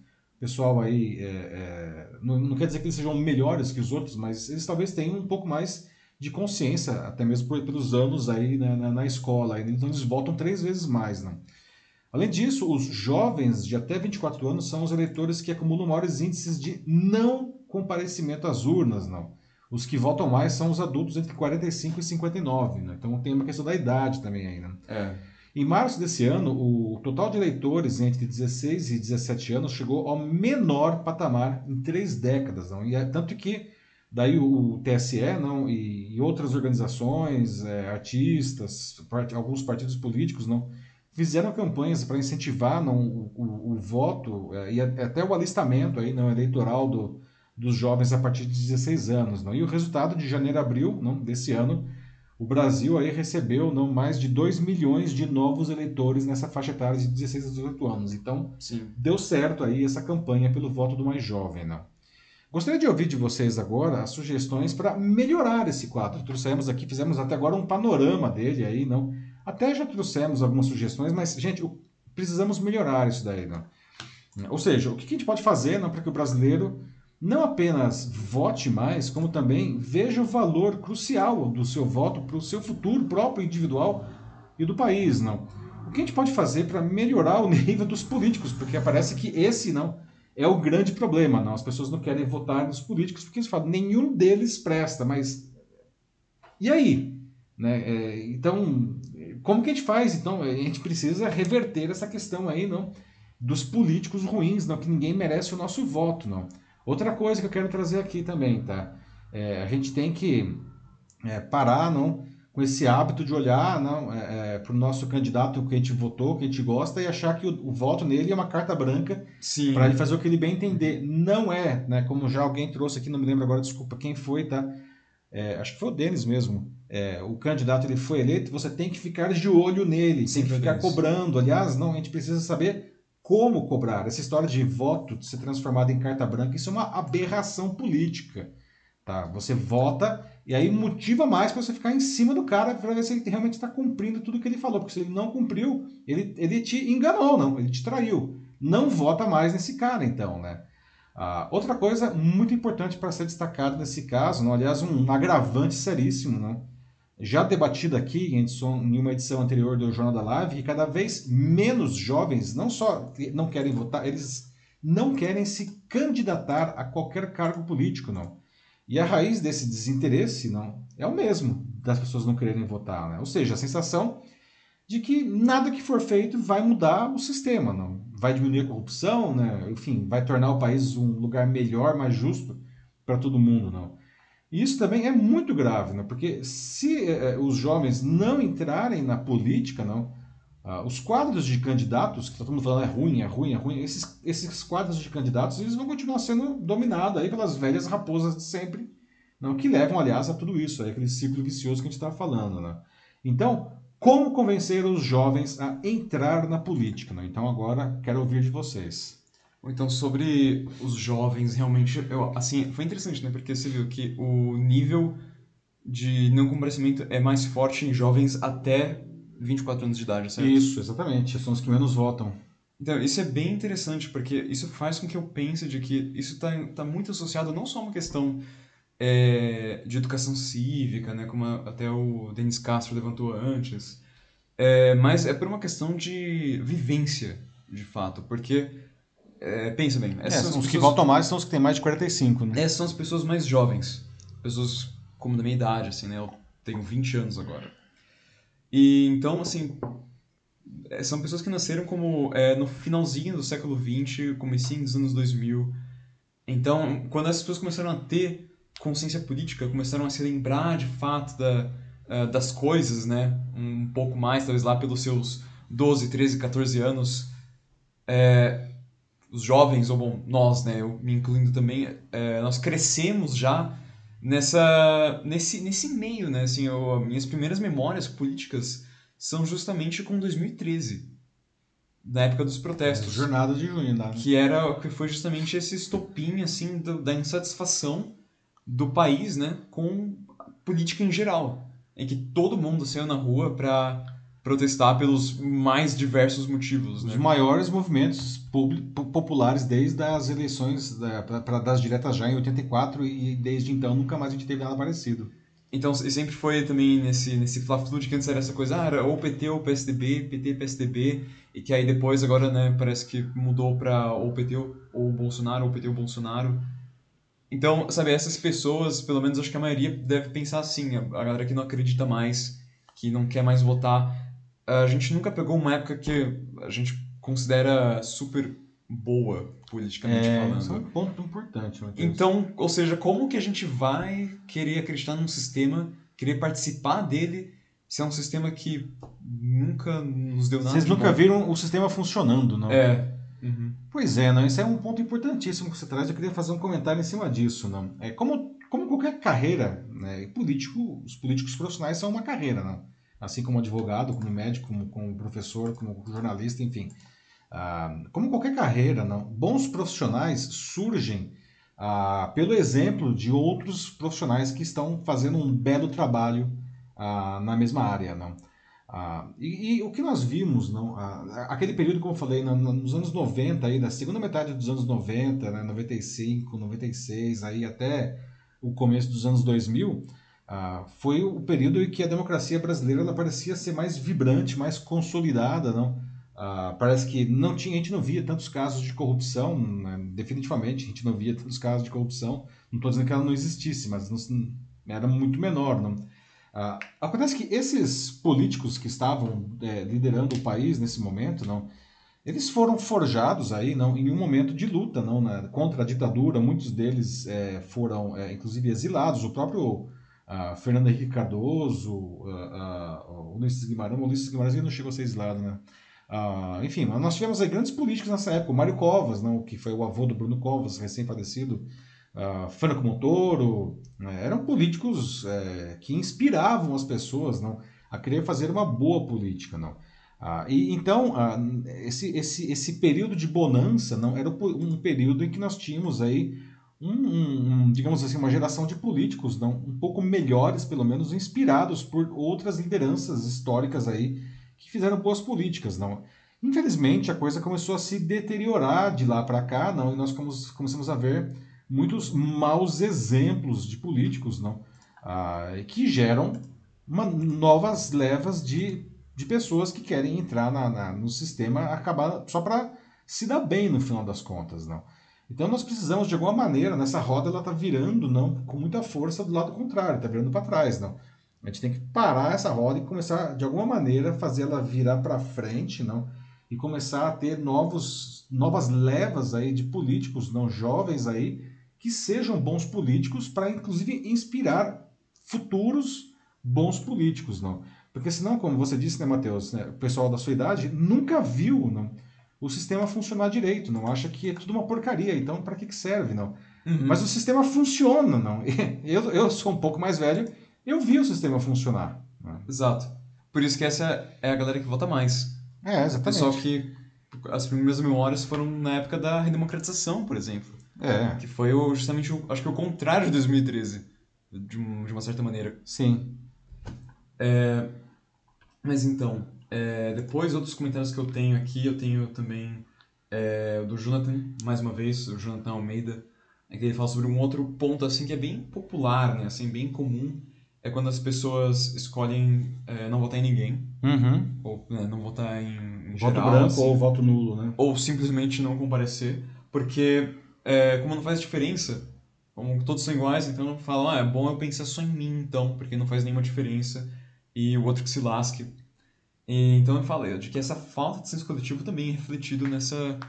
Pessoal aí, é, é, não, não, quer dizer que eles sejam melhores que os outros, mas eles talvez tenham um pouco mais de consciência, até mesmo por, pelos anos aí né, na, na, escola, então eles votam três vezes mais, né? Além disso, os jovens de até 24 anos são os eleitores que acumulam maiores índices de não comparecimento às urnas, não. Os que votam mais são os adultos entre 45 e 59, né? Então tem uma questão da idade também aí, né? É. Em março desse ano, o total de eleitores entre 16 e 17 anos chegou ao menor patamar em três décadas, não? E é, tanto que Daí o, TSE não, e, e outras organizações, é, artistas, part, alguns partidos políticos não fizeram campanhas para incentivar não, o, o, o voto é, e até o alistamento aí, não, eleitoral do, dos jovens a partir de 16 anos. Não? E o resultado de janeiro a abril não, desse ano, o Brasil aí recebeu não, mais de 2 milhões de novos eleitores nessa faixa etária de 16 a 18 anos. Então, Sim. deu certo aí essa campanha pelo voto do mais jovem. Não? Gostaria de ouvir de vocês agora as sugestões para melhorar esse quadro. Trouxemos aqui, fizemos até agora um panorama dele aí, não? Até já trouxemos algumas sugestões, mas, gente, precisamos melhorar isso daí, não? Ou seja, o que a gente pode fazer para que o brasileiro não apenas vote mais, como também veja o valor crucial do seu voto para o seu futuro próprio individual e do país, não? O que a gente pode fazer para melhorar o nível dos políticos? Porque parece que esse não é o grande problema. Não? As pessoas não querem votar nos políticos porque eles falam nenhum deles presta, mas e aí? Né? É, então, como que a gente faz? Então, a gente precisa reverter essa questão aí, não? Dos políticos ruins, não? Que ninguém merece o nosso voto, não? Outra coisa que eu quero trazer aqui também, tá? É, a gente tem que é, parar, não? com esse hábito de olhar não, é, é, para o nosso candidato que a gente votou, que a gente gosta, e achar que o, o voto nele é uma carta branca para ele fazer o que ele bem entender. Não é, né? Como já alguém trouxe aqui, não me lembro agora, desculpa quem foi, tá? É, acho que foi o Denis mesmo. É, o candidato ele foi eleito, você tem que ficar de olho nele, Sim, tem que ficar Denis. cobrando. Aliás, não, a gente precisa saber como cobrar. Essa história de voto ser transformado em carta branca, isso é uma aberração política. Tá? Você vota e aí motiva mais para você ficar em cima do cara para ver se ele realmente está cumprindo tudo que ele falou. Porque se ele não cumpriu, ele, ele te enganou, não, ele te traiu. Não vota mais nesse cara, então, né? Ah, outra coisa muito importante para ser destacado nesse caso, não, aliás, um agravante seríssimo, não? Já debatido aqui em uma edição anterior do Jornal da Live, que cada vez menos jovens não só não querem votar, eles não querem se candidatar a qualquer cargo político, não. E a raiz desse desinteresse não é o mesmo das pessoas não quererem votar, né? Ou seja, a sensação de que nada que for feito vai mudar o sistema, não vai diminuir a corrupção, né? Enfim, vai tornar o país um lugar melhor, mais justo para todo mundo, não. E isso também é muito grave, né? Porque se eh, os jovens não entrarem na política, não, ah, os quadros de candidatos, que todo mundo falando é ruim, é ruim, é ruim, esses, esses quadros de candidatos eles vão continuar sendo dominados aí pelas velhas raposas de sempre, não, que levam, aliás, a tudo isso, aí, aquele ciclo vicioso que a gente está falando. Né? Então, como convencer os jovens a entrar na política? Né? Então, agora quero ouvir de vocês. Então, sobre os jovens, realmente, eu, assim, foi interessante, né? Porque você viu que o nível de não comparecimento é mais forte em jovens até 24 anos de idade, certo? Isso, exatamente. São os que menos votam. Então, isso é bem interessante, porque isso faz com que eu pense de que isso está tá muito associado não só a uma questão é, de educação cívica, né, como até o Denis Castro levantou antes, é, mas é por uma questão de vivência, de fato, porque, é, pensa bem... É, os pessoas, que votam mais são os que têm mais de 45, né? Essas são as pessoas mais jovens, pessoas como da minha idade, assim, né, eu tenho 20 anos agora. E então, assim, é, são pessoas que nasceram como é, no finalzinho do século XX, comecinho dos anos 2000. Então, quando essas pessoas começaram a ter consciência política, começaram a se lembrar de fato da, uh, das coisas, né? Um pouco mais, talvez lá pelos seus 12, 13, 14 anos, é, os jovens, ou bom, nós, né? Eu me incluindo também, é, nós crescemos já nessa nesse nesse meio, né? Assim, eu, minhas primeiras memórias políticas são justamente com 2013, na época dos protestos. É, jornada de junho, né? Que era que foi justamente esse estopim assim do, da insatisfação do país, né, com política em geral, em que todo mundo saiu na rua para protestar pelos mais diversos motivos. Os né? maiores movimentos populares desde as eleições da, pra, das diretas já em 84 e desde então nunca mais a gente teve nada parecido. Então, e sempre foi também nesse, nesse fla-flu de que antes era essa coisa, ah, era ou PT ou PSDB, PT, PSDB, e que aí depois agora, né, parece que mudou para ou PT ou Bolsonaro, ou PT ou Bolsonaro. Então, sabe, essas pessoas, pelo menos acho que a maioria deve pensar assim, a galera que não acredita mais, que não quer mais votar, a gente nunca pegou uma época que a gente considera super boa, politicamente é, falando. Isso é um ponto importante. Matheus. Então, ou seja, como que a gente vai querer acreditar num sistema, querer participar dele, se é um sistema que nunca nos deu nada Vocês de nunca bom? viram o sistema funcionando, não? É. Uhum. Pois é, não, esse é um ponto importantíssimo que você traz. Eu queria fazer um comentário em cima disso. Não? É como, como qualquer carreira, né, político, os políticos profissionais são uma carreira, não? Assim como advogado, como médico, como, como professor, como jornalista, enfim. Ah, como qualquer carreira, não, bons profissionais surgem ah, pelo exemplo de outros profissionais que estão fazendo um belo trabalho ah, na mesma área, não. E, e, o que nós vimos, não, aquele período, como eu falei, no, nos anos 90, aí, da segunda metade dos anos 90, né, 95, 96, aí até o começo dos anos 2000, ah, foi o período em que a democracia brasileira ela parecia ser mais vibrante, mais consolidada, não? Ah, parece que não tinha, a gente não via tantos casos de corrupção, né? definitivamente a gente não via tantos casos de corrupção. Não estou dizendo que ela não existisse, mas não, era muito menor, não? Ah, acontece que esses políticos que estavam é, liderando o país nesse momento, não, eles foram forjados aí, não, em um momento de luta, não, contra a ditadura. Muitos deles é, foram, é, inclusive, exilados. O próprio Fernando Henrique Cardoso, uh, uh, Ulisses Guimarães, o Ulisses Guimarães não chegou a ser exilado, né? Enfim, nós tivemos aí grandes políticos nessa época. O Mário Covas, não, que foi o avô do Bruno Covas, recém-falecido. Uh, Franco Montoro. Né, eram políticos é, que inspiravam as pessoas não, a querer fazer uma boa política. Não. E, então, esse, esse, esse período de bonança não era um período em que nós tínhamos aí um, um, digamos assim, uma geração de políticos não, um pouco melhores, pelo menos, inspirados por outras lideranças históricas aí que fizeram boas políticas, não. Infelizmente, a coisa começou a se deteriorar de lá para cá, não, e nós começamos a ver muitos maus exemplos de políticos, não, ah, que geram uma, novas levas de, de pessoas que querem entrar na, na no sistema, acabar só para se dar bem no final das contas, não. Então nós precisamos de alguma maneira nessa roda ela está virando não com muita força do lado contrário, está virando para trás, não. A gente tem que parar essa roda e começar, de alguma maneira, fazer ela virar para frente, não? E começar a ter novos, novas levas aí de políticos, não jovens aí, que sejam bons políticos para, inclusive, inspirar futuros bons políticos, não? Porque senão, como você disse, né, Matheus, né, o pessoal da sua idade nunca viu não, o sistema funcionar direito, não acha que é tudo uma porcaria, então para que, que serve, não? Uhum. Mas o sistema funciona, não? Eu, eu sou um pouco mais velho eu vi o sistema funcionar. Né? Exato. Por isso que essa é a galera que vota mais. É, exatamente. Pessoal que as primeiras memórias foram na época da redemocratização, por exemplo. É. Que foi justamente, o, acho que o contrário de 2013, de, um, de uma certa maneira. Sim. É, mas então, é, depois outros comentários que eu tenho aqui, eu tenho também é, do Jonathan, mais uma vez, o Jonathan Almeida, é que ele fala sobre um outro ponto assim que é bem popular, né, assim, bem comum, é quando as pessoas escolhem é, não votar em ninguém. Uhum. Ou né, não votar em, em voto geral. branco assim, ou voto nulo, né? Ou simplesmente não comparecer. Porque, é, como não faz diferença, como todos são iguais, então falam, ah, é bom eu pensar só em mim, então, porque não faz nenhuma diferença. E o outro que se lasque. E, então eu falei de que essa falta de senso coletivo também é refletido nessa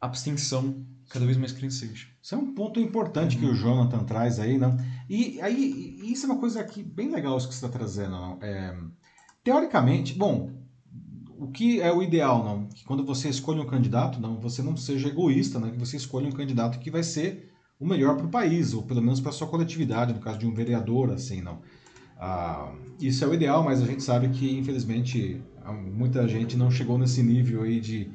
abstenção cada vez mais crescente. Isso é um ponto importante uhum. que o Jonathan traz aí, não? E aí, isso é uma coisa aqui bem legal isso que você está trazendo, não? É, teoricamente, bom, o que é o ideal, não? Que quando você escolhe um candidato, não, você não seja egoísta, não? Que você escolha um candidato que vai ser o melhor para o país, ou pelo menos para a sua coletividade, no caso de um vereador, assim, não? Ah, isso é o ideal, mas a gente sabe que, infelizmente, muita gente não chegou nesse nível aí de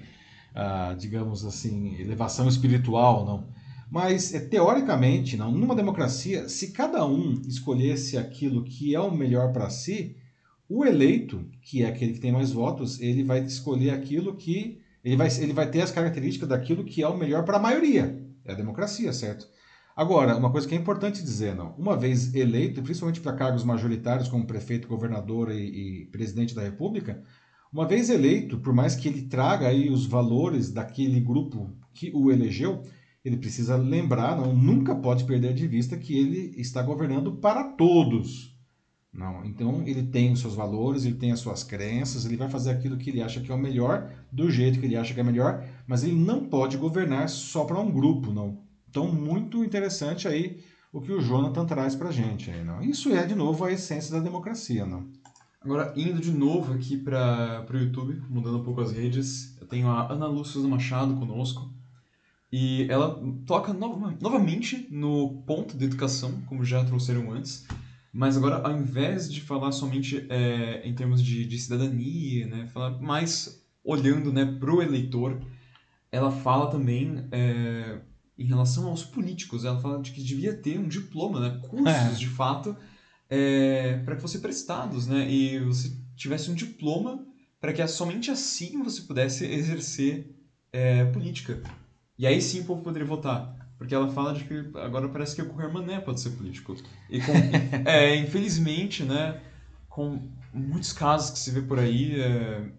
ah, digamos assim, elevação espiritual, não. Mas, é, teoricamente, não, numa democracia, se cada um escolhesse aquilo que é o melhor para si, O eleito, que é aquele que tem mais votos, ele vai escolher aquilo que. Ele vai, ele vai ter as características daquilo que é o melhor para a maioria. É a democracia, certo? Agora, uma coisa que é importante dizer, não. Uma vez eleito, principalmente para cargos majoritários como prefeito, governador e, e, presidente da República, uma vez eleito, por mais que ele traga aí os valores daquele grupo que o elegeu, ele precisa lembrar, não, nunca pode perder de vista que ele está governando para todos. Não, então ele tem os seus valores, ele tem as suas crenças, ele vai fazer aquilo que ele acha que é o melhor, do jeito que ele acha que é melhor, mas ele não pode governar só para um grupo, não. Então, muito interessante aí o que o Jonathan traz para a gente. Aí, não? Isso é, de novo, a essência da democracia. Não? Agora, indo de novo aqui para o YouTube, mudando um pouco as redes, eu tenho a Ana Lúcia Machado conosco. E ela toca no, novamente no ponto da educação, como já trouxeram antes, mas agora, ao invés de falar somente é, em termos de, de cidadania, né, falar mais olhando né, para o eleitor, ela fala também é, em relação aos políticos. Ela fala de que devia ter um diploma, né, cursos é. de fato, é, para que fossem prestados, né, e você tivesse um diploma para que somente assim você pudesse exercer é, política. E aí sim o povo poderia votar. Porque ela fala de que agora parece que o Hermané pode ser político. E com, é, infelizmente, né, com muitos casos que se vê por aí, é,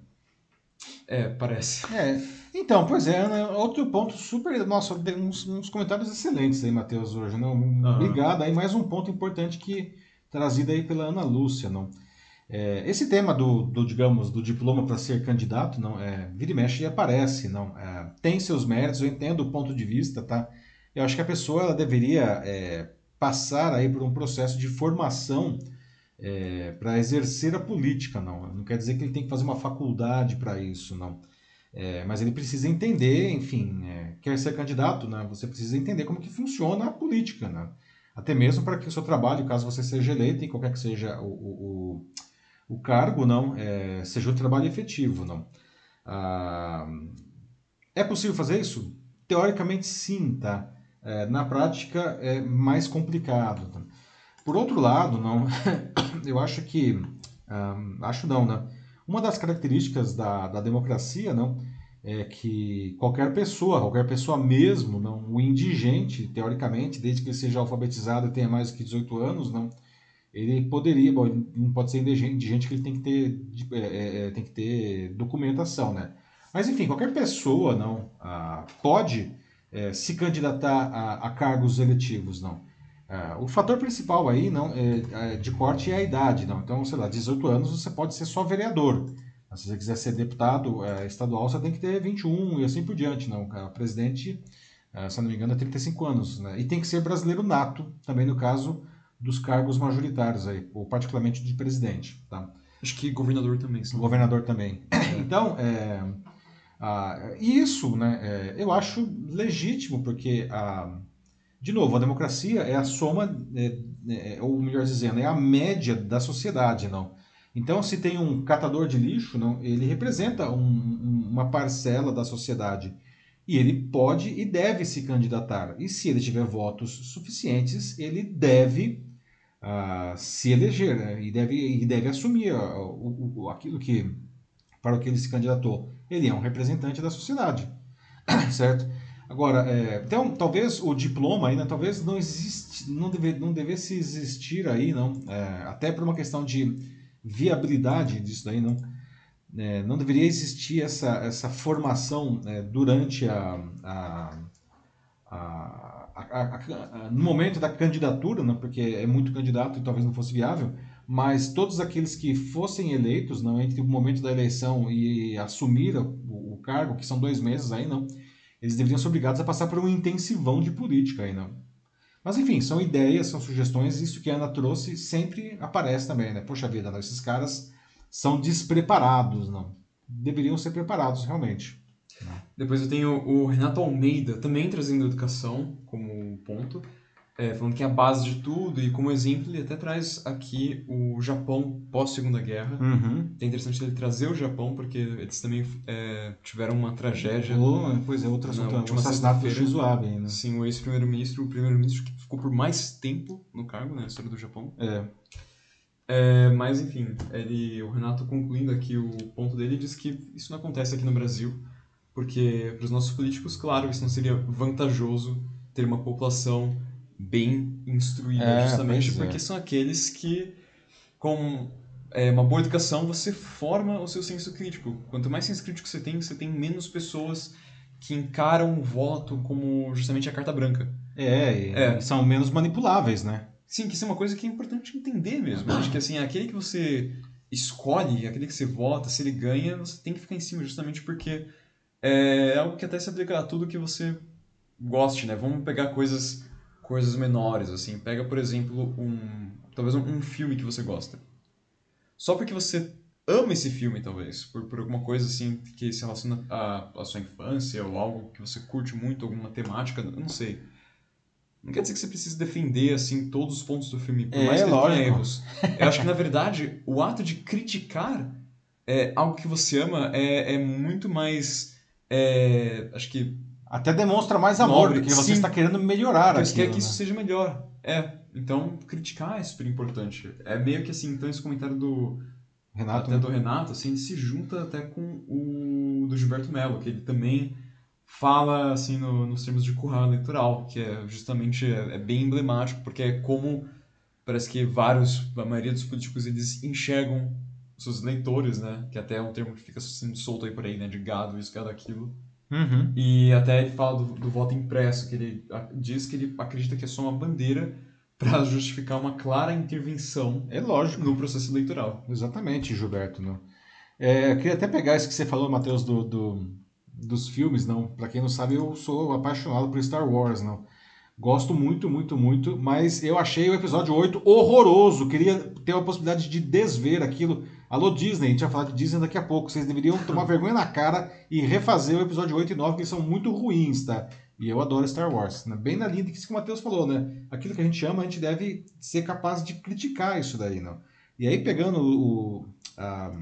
é parece. É, então, pois é, né, outro ponto super. Nossa, uns, uns comentários excelentes aí, Matheus, hoje. Não? Uhum. Obrigado. Aí mais um ponto importante que trazido aí pela Ana Lúcia. Não? É, esse tema do, do, digamos, do diploma para ser candidato, não é, vira e mexe e aparece, não é, tem seus méritos, eu entendo o ponto de vista, tá? Eu acho que a pessoa ela deveria é, passar aí por um processo de formação é, para exercer a política, não. Não quer dizer que ele tem que fazer uma faculdade para isso, não. É, mas ele precisa entender, enfim, é, quer ser candidato, né? Você precisa entender como que funciona a política, né? Até mesmo para que o seu trabalho, caso você seja eleito, em qualquer que seja o, o o cargo não é, seja o trabalho efetivo não ah, é possível fazer isso teoricamente sim tá é, na prática é mais complicado tá? por outro lado não eu acho que ah, acho não né uma das características da, da democracia não é que qualquer pessoa, qualquer pessoa mesmo, não, o indigente, teoricamente, desde que ele seja alfabetizado e tenha mais do que 18 anos, não, ele poderia, bom, ele não pode ser indigente que ele tem que ter, é, é, é, tem que ter documentação, né? Mas enfim, qualquer pessoa não ah, pode é, se candidatar a, a, cargos eletivos, não. Ah, o fator principal aí não é, é, de corte é a idade, não. Então, sei lá, 18 anos você pode ser só vereador. Se você quiser ser deputado é, estadual, você tem que ter 21 e assim por diante, não. O presidente, se não me engano, é 35 anos, né? E tem que ser brasileiro nato, também no caso dos cargos majoritários aí, ou particularmente de presidente, tá? Acho que governador também. Sim. Governador também. É. Então, é, isso, né, é, eu acho legítimo, porque, a, de novo, a democracia é a soma, é, é, ou melhor dizendo, é a média da sociedade, não? Então, se tem um catador de lixo, não, ele representa um, uma parcela da sociedade. E ele pode e deve se candidatar. E se ele tiver votos suficientes, ele deve uh, se eleger né? e, deve, e deve assumir uh, o, o, aquilo que para o que ele se candidatou. Ele é um representante da sociedade, certo? Agora, é, então, talvez o diploma ainda, talvez não existe, não, deve, não devesse existir aí, não, é, até por uma questão de viabilidade disso daí, não, é, não deveria existir essa, essa formação é, durante a, a, a a, no momento da candidatura, né, porque é muito candidato e talvez não fosse viável, mas todos aqueles que fossem eleitos, não, entre o momento da eleição e assumir o, o cargo, que são dois meses aí, não, eles deveriam ser obrigados a passar por um intensivão de política não. Mas enfim, são ideias, são sugestões, isso que a Ana trouxe sempre aparece também, né? Poxa vida, não, esses caras são despreparados, não. Deveriam ser preparados, realmente. Depois eu tenho o Renato Almeida, também trazendo educação como ponto, é, falando que é a base de tudo, e como exemplo ele até traz aqui o Japão pós-Segunda Guerra. Uhum. É interessante ele trazer o Japão, porque eles também é, tiveram uma tragédia. Oh, pois é, outro assunto, o assassinato do Shinzo Abe. Né? Sim, o ex-primeiro-ministro, o primeiro-ministro que ficou por mais tempo no cargo, né, na história do Japão. É. É, mas enfim, ele, o Renato concluindo aqui o ponto dele diz que isso não acontece aqui no Brasil, porque para os nossos políticos, claro, isso não seria vantajoso ter uma população bem instruída, É, justamente é. porque são aqueles que, com é, uma boa educação, você forma o seu senso crítico. Quanto mais senso crítico você tem, você tem menos pessoas que encaram o voto como justamente a carta branca. É, e É. são menos manipuláveis, né? Sim, que isso é uma coisa que é importante entender mesmo. Acho que assim, aquele que você escolhe, aquele que você vota, se ele ganha, você tem que ficar em cima, justamente porque é algo que até se aplica a tudo que você goste, né? Vamos pegar coisas coisas menores, assim. Pega, por exemplo, um talvez um, um filme que você gosta. Só porque você ama esse filme, talvez, por, por alguma coisa assim que se relaciona à, à sua infância ou algo que você curte muito, alguma temática, eu não sei. Não quer dizer que você precise defender assim todos os pontos do filme, por É, mais que ele tenha lógico. erros. Eu acho que na verdade o ato de criticar é, algo que você ama é, é muito mais, é, acho que Até demonstra mais amor, Nobre, porque você sim. está querendo melhorar você aquilo, quer que isso né? seja melhor. É, então criticar é super importante. É meio que assim, então esse comentário do Renato, até né? do Renato, assim, ele se junta até com o do Gilberto Mello, que ele também fala, assim, no, nos termos de curral eleitoral, que é justamente, é, é bem emblemático, porque é como parece que vários, a maioria dos políticos, eles enxergam seus leitores, né, que até é um termo que fica sendo solto aí por aí, né, de gado, isso, gado, aquilo, Uhum. e até ele fala do, do voto impresso, que ele diz que ele acredita que é só uma bandeira para justificar uma clara intervenção É lógico. no processo eleitoral. Exatamente, Gilberto. Não. É, eu queria até pegar isso que você falou, Matheus, do, do- dos filmes, não. Para quem não sabe, eu sou apaixonado por Star Wars, não. Gosto muito, muito, muito, mas eu achei o episódio 8 horroroso. Queria ter a possibilidade de desver aquilo. Alô, Disney, a gente vai falar de Disney daqui a pouco. Vocês deveriam tomar vergonha na cara e refazer o episódio 8 e 9, que são muito ruins, tá? E eu adoro Star Wars. Né? Bem na linha do que o Matheus falou, né? Aquilo que a gente ama, a gente deve ser capaz de criticar isso daí, não? E aí, pegando o, a-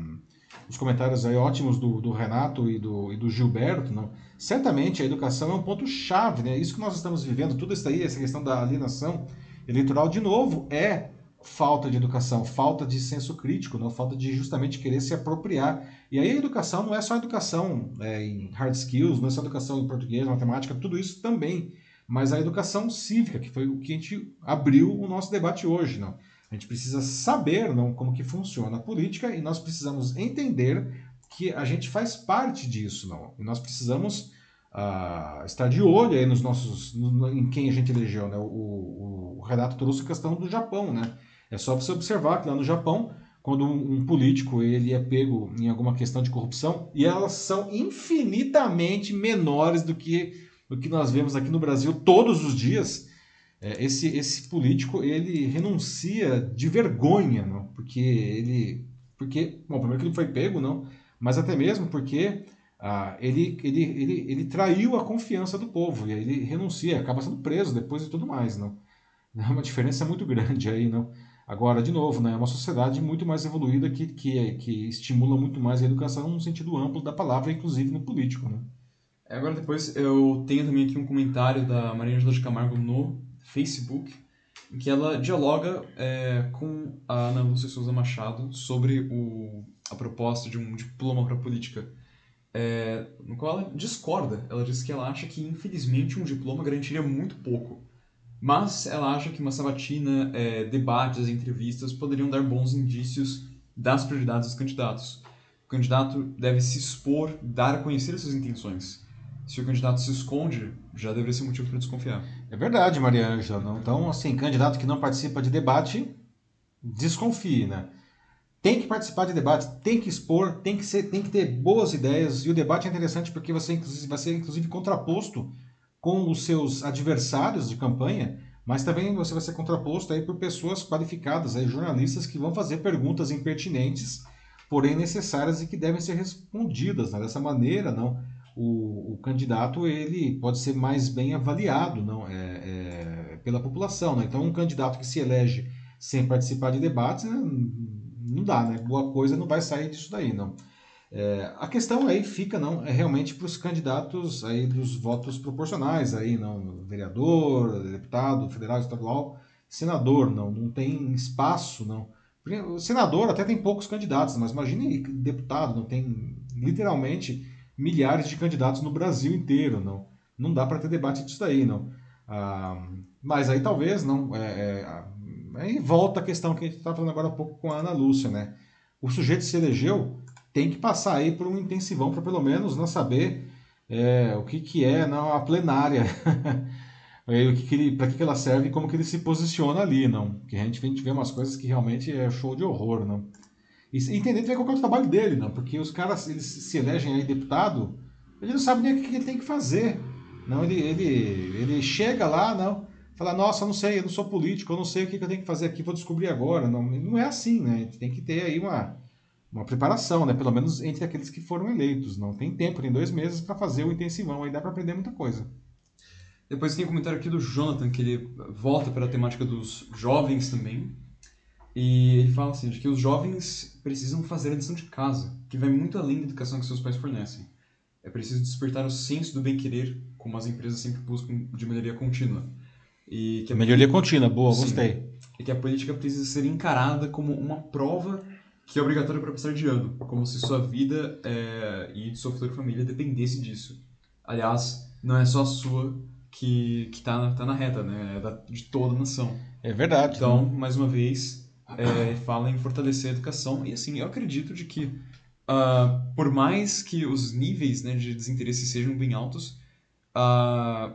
os comentários aí ótimos do, do Renato e do, e do Gilberto, não? certamente a educação é um ponto-chave, né? Isso que nós estamos vivendo, tudo isso aí, essa questão da alienação eleitoral, de novo, é falta de educação, falta de senso crítico, não? falta de justamente querer se apropriar. E aí a educação não é só educação é, em hard skills, não é só educação em português, matemática, tudo isso também. Mas a educação cívica, que foi o que a gente abriu o nosso debate hoje, não? A gente precisa saber não, como que funciona a política e nós precisamos entender que a gente faz parte disso, não? E nós precisamos ah, estar de olho aí nos nossos, no- no- em quem a gente elegeu, né? O, o- o Renato trouxe a questão do Japão, né? É só você observar que lá no Japão, quando um, político ele é pego em alguma questão de corrupção, e elas são infinitamente menores do que do que nós vemos aqui no Brasil todos os dias, é, esse, esse político ele renuncia de vergonha, não? porque ele, porque, bom, primeiro que ele foi pego, não, mas até mesmo porque ah, ele, ele, ele, ele traiu a confiança do povo e aí ele renuncia, acaba sendo preso depois e tudo mais, não. É uma diferença muito grande aí, não. Agora, de novo, né, é uma sociedade muito mais evoluída que, que, que estimula muito mais a educação no sentido amplo da palavra, inclusive no político, né. Agora depois eu tenho também aqui um comentário da Maria Angela de Camargo no Facebook, em que ela dialoga é, com a Ana Lúcia Souza Machado sobre o, a proposta de um diploma para política, é, no qual ela discorda. Ela diz que ela acha que, infelizmente, um diploma garantiria muito pouco. Mas ela acha que uma sabatina, é, debates, entrevistas poderiam dar bons indícios das prioridades dos candidatos. O candidato deve se expor, dar a conhecer as suas intenções. Se o candidato se esconde, já deveria ser motivo para desconfiar. É verdade, Maria Ângela. Então, assim, candidato que não participa de debate, desconfie, né? Tem que participar de debate, tem que expor, tem que, ser, tem que ter boas ideias. E o debate é interessante porque você vai ser, inclusive, contraposto com os seus adversários de campanha, mas também você vai ser contraposto aí por pessoas qualificadas, aí, jornalistas que vão fazer perguntas impertinentes, porém necessárias e que devem ser respondidas. Né? Dessa maneira, não o, o, candidato ele pode ser mais bem avaliado não é, é, pela população né? então um candidato que se elege sem participar de debates né? não dá né boa coisa não vai sair disso daí não é, a questão aí fica não é realmente para os candidatos aí dos votos proporcionais aí não vereador deputado federal estadual senador não não tem espaço não senador até tem poucos candidatos, mas imagine deputado, não tem literalmente milhares de candidatos no Brasil inteiro, não. Não dá para ter debate disso daí, não. Ah, mas aí talvez, não. É, é, aí volta a questão que a gente estava falando agora há pouco com a Ana Lúcia, né? O sujeito se elegeu, tem que passar aí por um intensivão para pelo menos não saber é, o que, que é a plenária. que, que para que, que ela serve e como que ele se posiciona ali, não? Porque a gente, a gente vê umas coisas que realmente é show de horror, não? E entender também qual é o trabalho dele, não? Porque os caras, eles se elegem aí deputado, ele não sabe nem o que ele tem que fazer. Não, ele, ele, ele chega lá, não, fala, nossa, não sei, eu não sou político, eu não sei o que eu tenho que fazer aqui, vou descobrir agora. Não, não é assim, né? Tem que ter aí uma, uma preparação, né? Pelo menos entre aqueles que foram eleitos. Não tem tempo, tem dois meses para fazer o intensivão, aí dá para aprender muita coisa. Depois tem um comentário aqui do Jonathan, que ele volta para a temática dos jovens também. E ele fala assim, de que os jovens precisam fazer a lição de casa, que vai muito além da educação que seus pais fornecem. É preciso despertar o senso do bem-querer, como as empresas sempre buscam de melhoria contínua. E que a... Melhoria contínua, boa, Sim. gostei. E que a política precisa ser encarada como uma prova que é obrigatória para passar de ano, como se sua vida é, e de sua futura família dependesse disso. Aliás, não é só a sua, que, que tá, tá na reta, né? É da, de toda a nação. É verdade. Então, né? mais uma vez, é, fala em fortalecer a educação. E assim, eu acredito de que, uh, por mais que os níveis né, de desinteresse sejam bem altos, uh,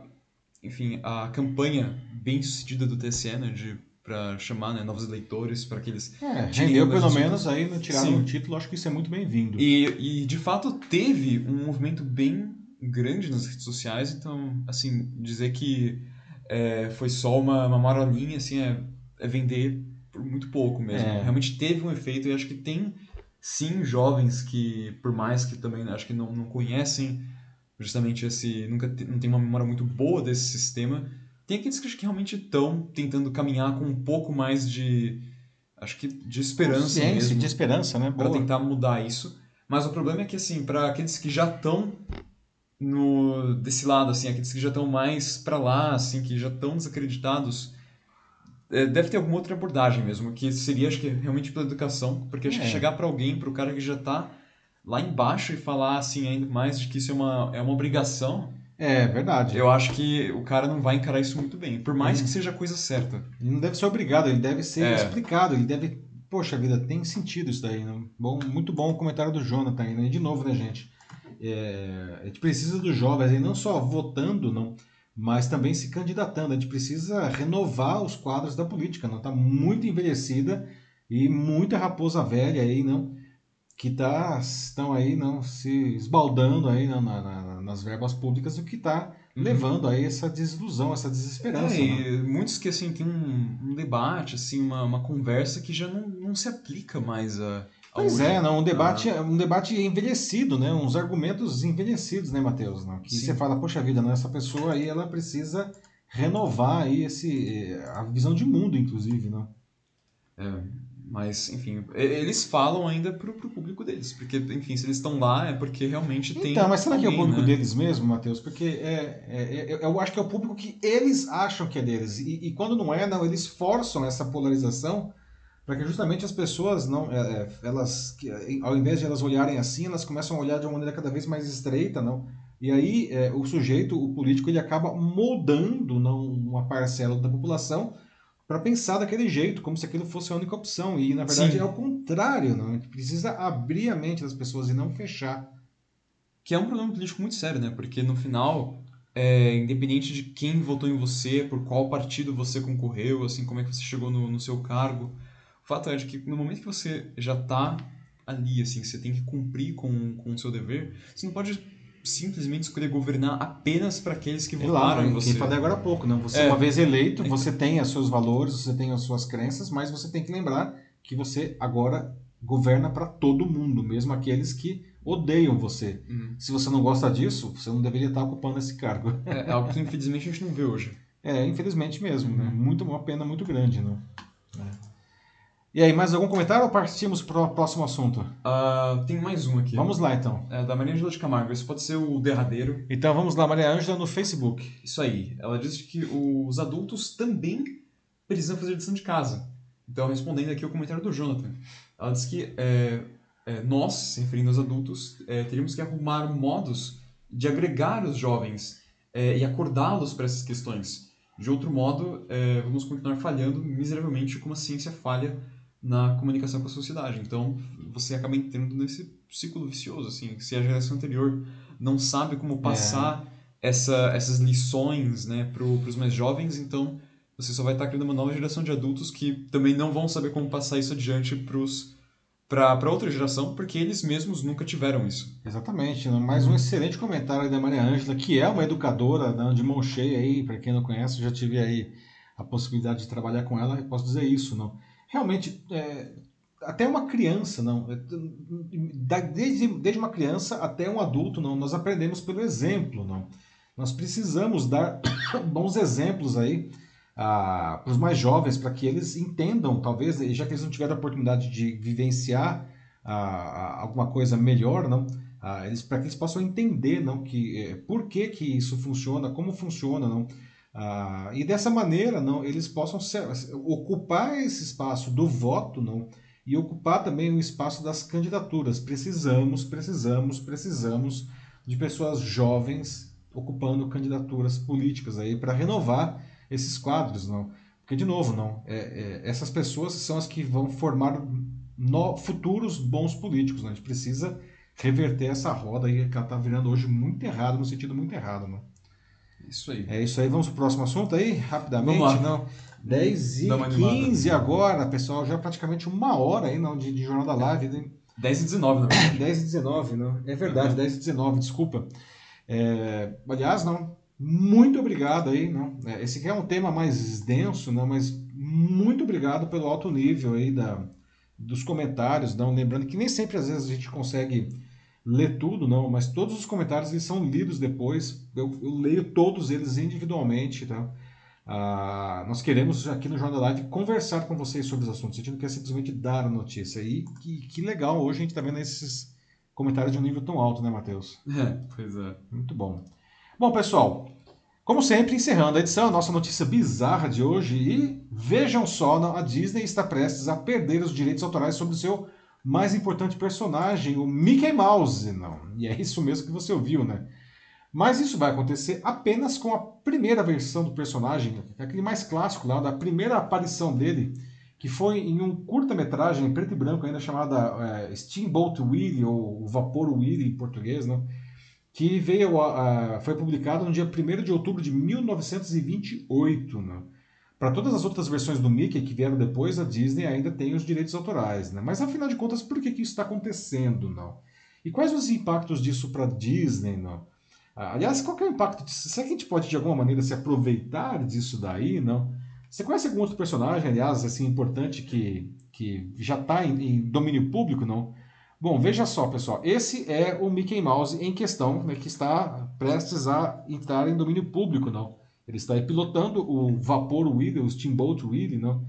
enfim, a campanha bem sucedida do TSE, né, de para chamar né, novos eleitores, para que eles... É, rendeu pelo menos aí, tiraram o título, acho que isso é muito bem-vindo. E, e, de fato, teve um movimento bem grande nas redes sociais, então, assim, dizer que é, foi só uma, uma marolinha, assim, é, é vender por muito pouco mesmo. É. Realmente teve um efeito e acho que tem, sim, jovens que, por mais que também acho que não, não conhecem justamente esse, nunca não tem uma memória muito boa desse sistema, tem aqueles que, que realmente estão tentando caminhar com um pouco mais de, acho que de esperança mesmo. de esperança, né? Para tentar mudar isso. Mas o problema é que, assim, para aqueles que já estão no desse lado assim aqueles que já estão mais para lá assim que já estão desacreditados é, deve ter alguma outra abordagem mesmo que seria acho que realmente pela educação porque acho é. que chegar para alguém para o cara que já está lá embaixo e falar assim ainda mais de que isso é uma é uma obrigação é verdade eu acho que o cara não vai encarar isso muito bem por mais hum. que seja a coisa certa ele não deve ser obrigado ele deve ser é. explicado ele deve poxa vida tem sentido isso daí né? bom muito bom o comentário do Jonathan aí, né? de novo né gente é, a gente precisa dos jovens, e não só votando, não, mas também se candidatando. A gente precisa renovar os quadros da política, não está muito envelhecida e muita raposa velha aí, não, que tá, estão aí não se esbaldando aí não, na, na, nas verbas públicas, o que está uhum. levando a essa desilusão, essa desesperança. É, e muitos que assim tem um, um, debate, assim, uma, uma conversa que já não, não se aplica mais a Pois é, não, um debate, ah. um debate envelhecido, né? Uns argumentos envelhecidos, né, Matheus? Né? Que Sim. você fala, poxa vida, né? essa pessoa aí ela precisa renovar aí esse, eh, a visão de mundo, inclusive, né? É, mas, enfim, eles falam ainda pro, pro público deles, porque, enfim, se eles estão lá é porque realmente tem. Então, mas será alguém, que é o público né? deles mesmo, Matheus? Porque é, é, é, eu acho que é o público que eles acham que é deles. E, e quando não é, não, eles forçam essa polarização para que justamente as pessoas não é, é elas ao invés de elas olharem assim elas começam a olhar de uma maneira cada vez mais estreita não e aí é, o sujeito o político ele acaba moldando não uma parcela da população para pensar daquele jeito como se aquilo fosse a única opção. E na verdade Sim. é o contrário não a gente precisa abrir a mente das pessoas e não fechar. Que é um problema político muito sério né? Porque no final é, independente de quem votou em você por qual partido você concorreu assim como é que você chegou no, no seu cargo o fato é de que no momento que você já está ali, assim, você tem que cumprir com, com o seu dever, você não pode simplesmente escolher governar apenas para aqueles que votaram em você. Quem falei agora há pouco, não? Você, é. uma vez eleito, você tem os seus valores, você tem as suas crenças, mas você tem que lembrar que você agora governa para todo mundo, mesmo aqueles que odeiam você. Uhum. Se você não gosta disso, você não deveria estar ocupando esse cargo. É, é algo que infelizmente a gente não vê hoje. É, infelizmente mesmo, né? uhum. né? Muito uma pena muito grande, não? É. E aí, mais algum comentário ou partimos para o próximo assunto? Uh, tem mais um aqui. Vamos lá, então. É da Maria Ângela de Camargo. Esse pode ser o derradeiro. Então vamos lá, Maria Ângela no Facebook. Isso aí. Ela diz que os adultos também precisam fazer lição de casa. Então, respondendo aqui o comentário do Jonathan, ela diz que é, é, nós, se referindo aos adultos, é, teríamos que arrumar modos de agregar os jovens é, e acordá-los para essas questões. De outro modo, é, vamos continuar falhando miseravelmente como a ciência falha na comunicação com a sociedade. Então, você acaba entrando nesse ciclo vicioso, assim. Se a geração anterior não sabe como passar é. essa, essas lições né, para os mais jovens, então você só vai estar criando uma nova geração de adultos que também não vão saber como passar isso adiante para outra geração, porque eles mesmos nunca tiveram isso. Exatamente. Mais um excelente comentário da Maria Ângela, que é uma educadora né, de mão cheia aí, para quem não conhece, já tive aí a possibilidade de trabalhar com ela, posso dizer isso, não. Realmente, é, até uma criança, não, é, desde, desde uma criança até um adulto, não, nós aprendemos pelo exemplo, não. Nós precisamos dar bons exemplos aí para os mais jovens, para que eles entendam, talvez, já que eles não tiveram a oportunidade de vivenciar alguma coisa melhor, não, eles, para que eles possam entender, não, que é, por que que isso funciona, como funciona, não, e dessa maneira, não, eles possam ser, ocupar esse espaço do voto, não, e ocupar também o espaço das candidaturas. Precisamos, precisamos, precisamos de pessoas jovens ocupando candidaturas políticas aí para renovar esses quadros, não? Porque de novo, não, é, é, essas pessoas são as que vão formar no, futuros bons políticos, não? A gente precisa reverter essa roda aí que ela está virando hoje muito errado, no sentido muito errado, não? Isso aí. É isso aí. Vamos pro próximo assunto aí, rapidamente, não? 10 e 15 agora, pessoal, já praticamente uma hora aí não, de, de Jornal da Live. Né? 10 e 19, não. 10 e 19, não. É verdade, uhum. 10 e 19, desculpa. É, aliás, não, muito obrigado aí, não. É, esse aqui é um tema mais denso, não, mas muito obrigado pelo alto nível aí da, dos comentários, não. Lembrando que nem sempre às vezes a gente consegue ler tudo, não, mas todos os comentários eles são lidos depois. Eu, eu leio todos eles individualmente, tá? Ah, nós queremos aqui no Jornal Live conversar com vocês sobre os assuntos. A gente não quer simplesmente dar a notícia. E que, que legal, hoje a gente está vendo esses comentários de um nível tão alto, né, Matheus? É, pois é. Muito bom. Bom, pessoal, como sempre, encerrando a edição, a nossa notícia bizarra de hoje. E vejam só, a Disney está prestes a perder os direitos autorais sobre o seu mais importante personagem, o Mickey Mouse. Não. E é isso mesmo que você ouviu, né? Mas isso vai acontecer apenas com a primeira versão do personagem, aquele mais clássico lá, da primeira aparição dele, que foi em um curta-metragem em preto e branco ainda chamada é, Steamboat Willie, ou Vapor Willie em português, né? que veio a, a, foi publicado no dia 1 de outubro de 1928. Né? Para todas as outras versões do Mickey que vieram depois, a Disney ainda tem os direitos autorais. Né? Mas afinal de contas, por que, que isso está acontecendo? Não? E quais os impactos disso para Disney? Não? Ah, aliás, qual é o impacto disso? Será que a gente pode, de alguma maneira, se aproveitar disso daí, não? Você conhece algum outro personagem, aliás, assim, importante que, que já está em, em, domínio público, não? Bom, veja só, pessoal. Esse é o Mickey Mouse em questão, né, que está prestes a entrar em domínio público, não? Ele está aí pilotando o Vapor Willy, o Steamboat Willy, não?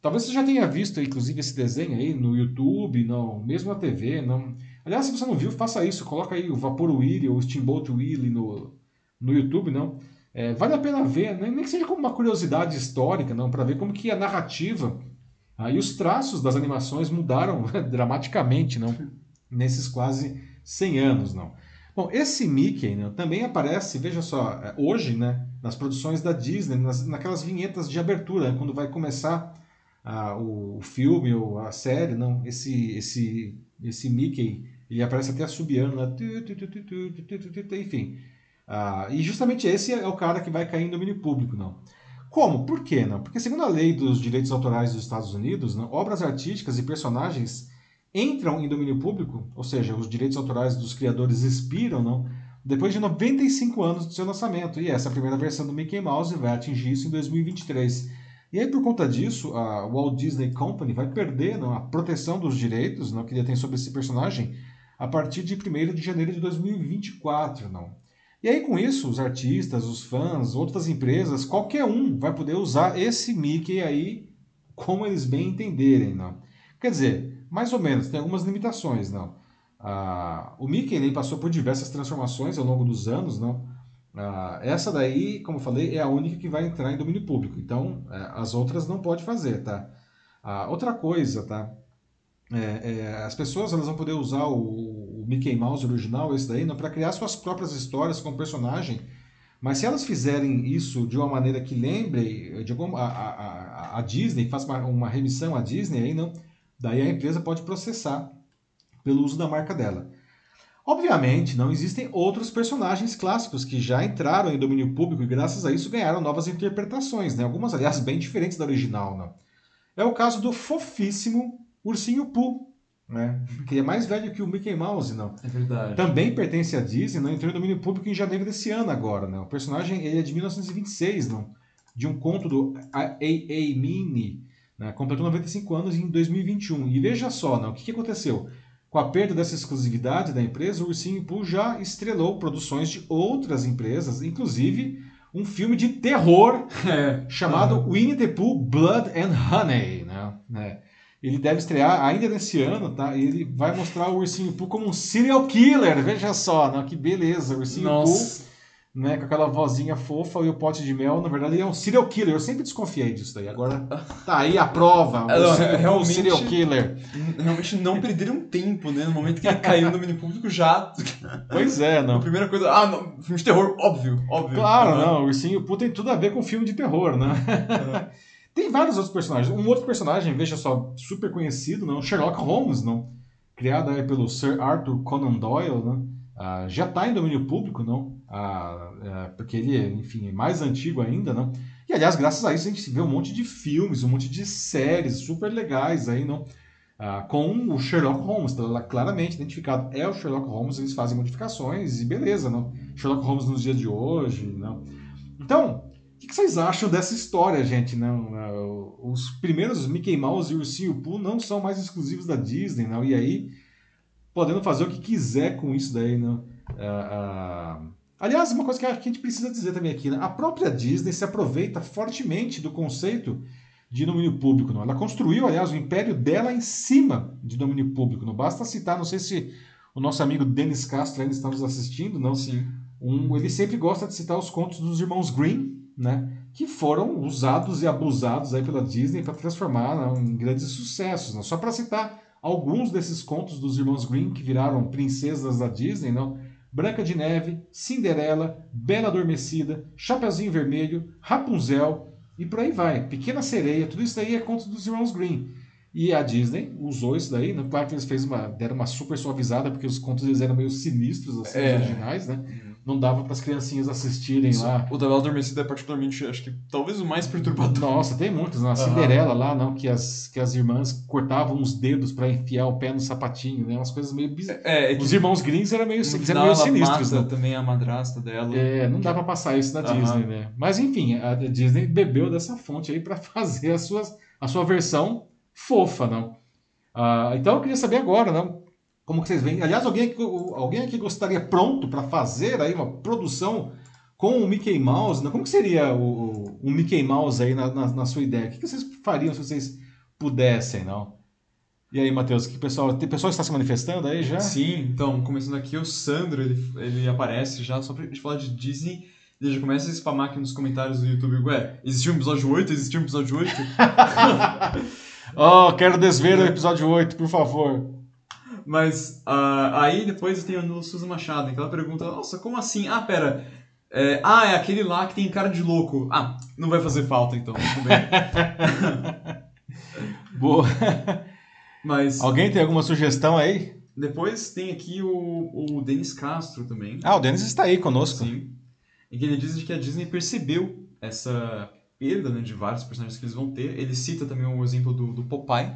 Talvez você já tenha visto, inclusive, esse desenho aí no YouTube, não? Mesmo na TV, não? Aliás, se você não viu, faça isso. Coloca aí o Vapor Willy ou o Steamboat Willy no, no YouTube, não? É, vale a pena ver, nem que seja como uma curiosidade histórica, não, para ver como que a narrativa ah, e os traços das animações mudaram dramaticamente, não? Nesses quase 100 anos, não. Bom, esse Mickey né, também aparece, veja só, é, hoje, né, nas produções da Disney, nas, naquelas vinhetas de abertura, quando vai começar ah, o, o filme ou a série, não, esse, esse, esse Mickey ele aparece até assobiando, né? enfim. Ah, e justamente esse é o cara que vai cair em domínio público, não. Como? Por quê? Não? Porque segundo a lei dos direitos autorais dos Estados Unidos, não, obras artísticas e personagens entram em domínio público, ou seja, os direitos autorais dos criadores expiram, não, depois de 95 anos do seu lançamento. E essa primeira versão do Mickey Mouse vai atingir isso em 2023. E aí, por conta disso, a Walt Disney Company vai perder não, a proteção dos direitos não, que detém sobre esse personagem a partir de 1 de janeiro de 2024, não. E aí com isso, os artistas, os fãs, outras empresas, qualquer um vai poder usar esse Mickey aí como eles bem entenderem, não. Quer dizer, mais ou menos, tem algumas limitações, não. Ah, o Mickey ele passou por diversas transformações ao longo dos anos, não. Ah, essa daí, como eu falei, é a única que vai entrar em domínio público. Então, é, as outras não pode fazer, tá? Ah, outra coisa, tá? É, é, as pessoas elas vão poder usar o, o Mickey Mouse original, esse daí, para criar suas próprias histórias com o personagem. Mas se elas fizerem isso de uma maneira que lembre de alguma, a, a, a Disney, faça uma, uma, remissão à Disney, aí não, daí a empresa pode processar pelo uso da marca dela. Obviamente, não existem outros personagens clássicos que já entraram em domínio público e graças a isso ganharam novas interpretações, né? algumas, aliás, bem diferentes da original. Né? É o caso do fofíssimo Ursinho Pooh, né? que é mais velho que o Mickey Mouse, não. É verdade. Também pertence à Disney, não entrou em domínio público em janeiro desse ano agora. Né? O personagem ele é de 1926, não? de um conto do A.A. Mini, né? completou 95 anos em 2021. E veja só, não? o que, que aconteceu? Com a perda dessa exclusividade da empresa, o Ursinho Pooh já estrelou produções de outras empresas, inclusive um filme de terror é. chamado uhum. Winnie the Pooh Blood and Honey. Né? É. Ele deve estrear ainda nesse ano, tá? Ele vai mostrar o Ursinho Pooh como um serial killer. Veja só, né? que beleza. O Ursinho Nossa. Pooh né, com aquela vozinha fofa e o pote de mel, na verdade, ele é um serial killer. Eu sempre desconfiei disso daí. Agora tá aí a prova. É, não, realmente, serial killer. Realmente não perderam tempo, né? No momento que ele caiu no domínio público já. Pois é, não. A primeira coisa. Ah, não, filme de terror, óbvio, óbvio. Claro, uhum. não. O Ursinho Poo tem tudo a ver com filme de terror, né? Uhum. tem vários outros personagens. Um outro personagem, veja só, super conhecido, não? Sherlock Holmes, não? Criado aí pelo Sir Arthur Conan Doyle, né? Ah, já está em domínio público, não? Ah, é, porque ele, enfim, é mais antigo ainda, não? E aliás, graças a isso a gente vê um monte de filmes, um monte de séries super legais aí, não? Ah, com o Sherlock Holmes, tá claramente identificado. É o Sherlock Holmes, eles fazem modificações e beleza, não? Sherlock Holmes nos dias de hoje, não? Então, o que, que vocês acham dessa história, gente? Não, não, os primeiros Mickey Mouse e Ursinho Pooh não são mais exclusivos da Disney, não? E aí podendo fazer o que quiser com isso daí, né? Uh, uh... Aliás, uma coisa que a gente precisa dizer também aqui, né? a própria Disney se aproveita fortemente do conceito de domínio público. Não? Ela construiu, aliás, o império dela em cima de domínio público. Não basta citar, não sei se o nosso amigo Denis Castro ainda está nos assistindo, não? Sim. Um, ele sempre gosta de citar os contos dos irmãos Green, né? que foram usados e abusados aí pela Disney para transformar não, em grandes sucessos. Não? Só para citar alguns desses contos dos irmãos Grimm que viraram princesas da Disney, não? Branca de Neve, Cinderela, Bela Adormecida, Chapeuzinho Vermelho, Rapunzel e por aí vai. Pequena Sereia, tudo isso aí é conto dos irmãos Grimm. E a Disney usou isso daí, né? claro que eles fez uma, deram uma super suavizada, porque os contos eles eram meio sinistros, assim, é. originais, né? Uhum não dava para as criancinhas assistirem Isso. lá. O da Bela Adormecida é particularmente, acho que talvez o mais perturbador. Nossa, tem muitos. Na né? Cinderela lá, não, que as, que as irmãs cortavam os dedos para enfiar o pé no sapatinho, né? Umas coisas meio bizarras. É, é os irmãos Greens eram meio, eram meio sinistros. Mata né? também a madrasta dela. É, não dá para passar isso na Disney, né? Mas enfim, a Disney bebeu dessa fonte aí para fazer as suas, a sua versão fofa, não? Ah, então eu queria saber agora, não? Como que vocês veem? Aliás, alguém aqui, alguém aqui gostaria pronto para fazer aí uma produção com o Mickey Mouse? Né? Como que seria o, o Mickey Mouse aí na, na, na, sua ideia? O que vocês fariam se vocês pudessem, não? E aí, Matheus, que pessoal, o pessoal está se manifestando aí já? Sim, então, começando aqui, o Sandro, ele, ele aparece já, só pra gente falar de Disney, ele já começa a spamar aqui nos comentários do YouTube, ué, existiu um episódio 8? Existiu um episódio 8? oh, quero desver o episódio 8, por favor. Mas uh, aí depois tem o Susan Machado, que ela pergunta, nossa, como assim? Ah, pera. É, ah, é aquele lá que tem cara de louco. Ah, não vai fazer falta então. Boa. Mas. Alguém tem alguma sugestão aí? Depois tem aqui o, o Denis Castro também. Ah, o Denis está aí conosco. Sim. Em que ele diz que a Disney percebeu essa perda né, de vários personagens que eles vão ter. Ele cita também o exemplo do, do Popeye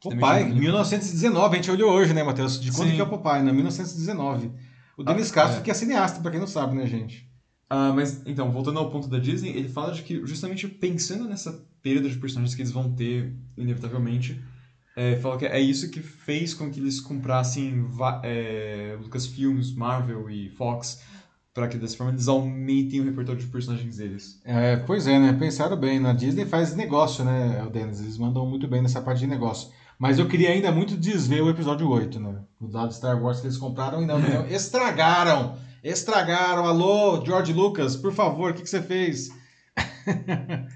Popeye, 1919, a gente olhou hoje, né, Matheus? De quando Sim. que é o Popeye, né? 1919. O Denis ah, Castro, é. que é cineasta, pra quem não sabe, né, gente? Ah, mas, então, voltando ao ponto da Disney, ele fala de que, justamente pensando nessa perda de personagens que eles vão ter, inevitavelmente, é, fala que é isso que fez com que eles comprassem é, Lucasfilms, Marvel e Fox, para que dessa forma eles aumentem o repertório de personagens deles. É, pois é, né? Pensaram bem. Na Disney faz negócio, né, o Dennis? Eles mandam muito bem nessa parte de negócio. Mas eu queria ainda muito desver o episódio 8, né? O dado Star Wars que eles compraram e não, não estragaram! Estragaram! Alô, George Lucas, por favor, o que, que você fez?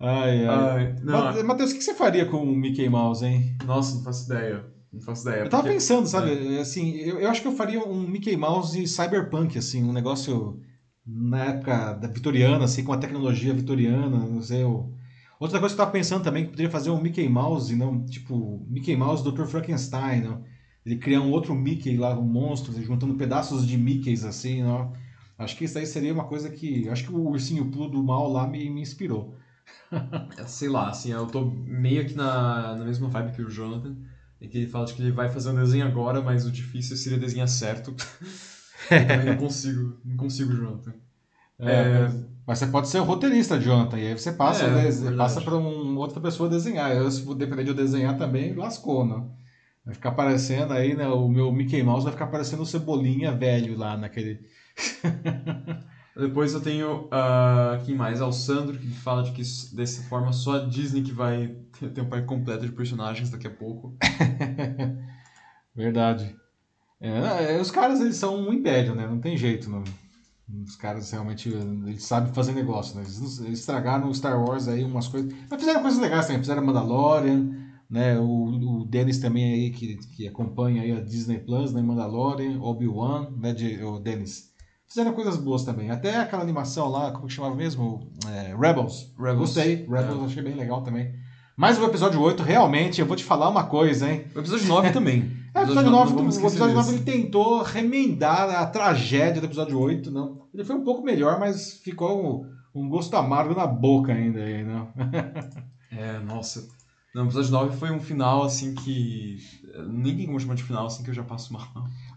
Ai, ai. não, Matheus, o que você faria com o Mickey Mouse, hein? Nossa, não faço ideia. Não faço ideia. Eu tava porque- pensando, sabe? Assim, eu, eu acho que eu faria um Mickey Mouse cyberpunk, assim, um negócio na época da vitoriana, assim, com a tecnologia vitoriana, não sei. Eu... Outra coisa que eu tava pensando também, que poderia fazer um Mickey Mouse, não, tipo, Mickey Mouse Dr. Frankenstein, não? Ele criar um outro Mickey lá, um monstro, juntando pedaços de Mickeys, assim, não? Acho que isso aí seria uma coisa que. Acho que o ursinho Poo do mal lá me, me inspirou. É, Sei lá, assim, eu tô meio que na, na mesma vibe que o Jonathan. Em que ele fala de que ele vai fazer um desenho agora, mas o difícil seria desenhar certo. eu não consigo, não consigo, Jonathan. É, Mas você pode ser o roteirista, Jonathan, e aí você passa, É, passa para um, outra pessoa desenhar. Eu, se depender de eu desenhar também, lascou, né? Vai ficar aparecendo aí, né? O meu Mickey Mouse vai ficar parecendo o Cebolinha velho lá naquele. Depois eu tenho ah, quem mais? Ah, o Sandro, que fala de que dessa forma só a Disney que vai ter ter um parque completo de personagens daqui a pouco. Verdade. É, é, os caras, eles são um império, né? Não tem jeito, não. Os caras realmente, eles sabem fazer negócio, né? Eles, eles estragaram o Star Wars aí, umas coisas... Mas fizeram coisas legais também, fizeram Mandalorian, né? O, o Dennis também aí, que, que acompanha aí a Disney Plus, né? Mandalorian, Obi-Wan, né? De, o Dennis. Fizeram coisas boas também. Até aquela animação lá, como que chamava mesmo? É, Rebels. Rebels. Gostei. Rebels É. achei bem legal também. Mas o episódio 8, realmente, eu vou te falar uma coisa, hein? O episódio 9 também. É, o episódio 9, não o episódio 9 desse. ele tentou remendar a tragédia do episódio 8, não. Ele foi um pouco melhor, mas ficou um, um gosto amargo na boca ainda aí, não. É, nossa. Não, o episódio 9 foi um final, assim, que... Nem tem como chamar de final, assim, que eu já passo mal.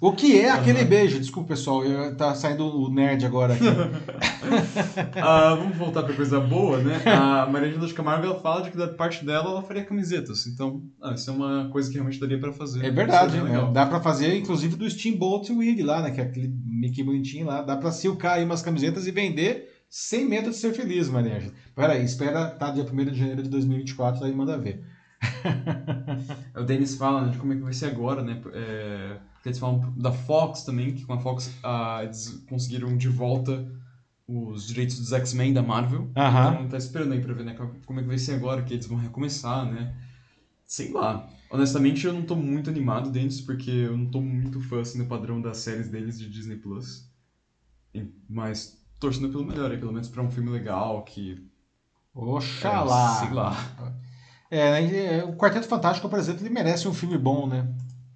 O que é aquele beijo? Desculpa, pessoal, eu, tá saindo o nerd agora aqui. Ah, vamos voltar pra coisa boa, né? A Maria de Camargo, ela fala de que da parte dela, ela faria camisetas. Então, ah, isso é uma coisa que realmente daria pra fazer. É verdade, né? legal. Dá pra fazer, inclusive, do Steamboat Willie lá, né? Que é aquele Mickey bonitinho lá. Dá pra silcar aí umas camisetas e vender sem medo de ser feliz, Maria Ângela. Pera aí, espera tá dia 1 de janeiro de 2024, aí manda ver. O Dennis fala né, de como é que vai ser agora, né? É, porque eles falam da Fox também, que com a Fox ah, eles conseguiram de volta os direitos dos X-Men da Marvel. Aham. Então tá esperando aí pra ver né, como é que vai ser agora, que eles vão recomeçar, né? Sei lá. Honestamente, eu não tô muito animado, Dennis, porque eu não tô muito fã assim, do padrão das séries deles de Disney Plus. Mas torcendo pelo melhor, pelo menos pra um filme legal, que. Oxalá. É, sei lá. É, né, e, o Quarteto Fantástico, por exemplo, ele merece um filme bom, né?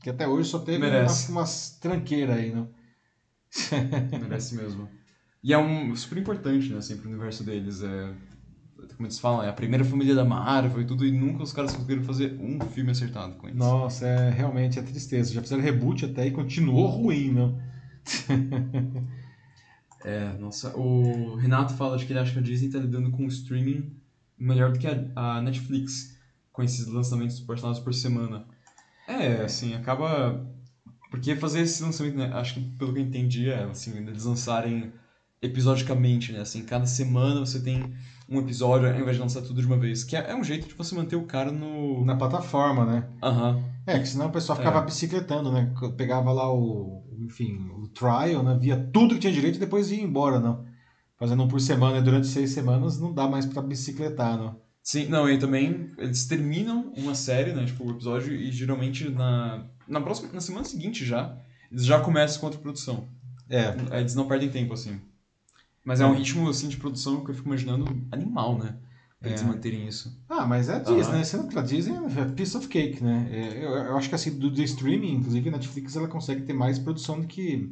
Que até hoje só teve Merece. umas, umas tranqueiras aí, né? Merece mesmo. E é um super importante, né, assim, pro universo deles. É, como eles falam, é a primeira família da Marvel e tudo, e nunca os caras conseguiram fazer um filme acertado com eles. Nossa, é, realmente é tristeza. Já fizeram reboot até e continuou ruim, né? É, nossa, o Renato fala de que ele acha que a Disney tá lidando com o streaming melhor do que a, a Netflix, com esses lançamentos portados por semana. É, assim, acaba. Porque fazer esse lançamento, né, acho que pelo que eu entendi, é assim, eles lançarem episodicamente, né? Assim, cada semana você tem um episódio ao invés de lançar tudo de uma vez. Que é, é um jeito de você manter o cara no. Na plataforma, né? Aham. É, que senão o pessoal ficava É. bicicletando, né? Pegava lá o, enfim, o trial, né? Via tudo que tinha direito e depois ia embora, não. Fazendo um por semana durante seis semanas não dá mais pra bicicletar, não. Sim, não, e também eles terminam uma série, né, tipo, o episódio, e geralmente na, na próxima, na semana seguinte já, eles já começam com outra produção. É, Eles não perdem tempo, assim. Mas é um ritmo, assim, de produção que eu fico imaginando animal, né, pra eles É. manterem isso. Ah, mas é a Disney, né? Sendo que a Disney é piece of cake, né? É, eu, eu acho que assim, do, do streaming, inclusive a Netflix ela consegue ter mais produção do que,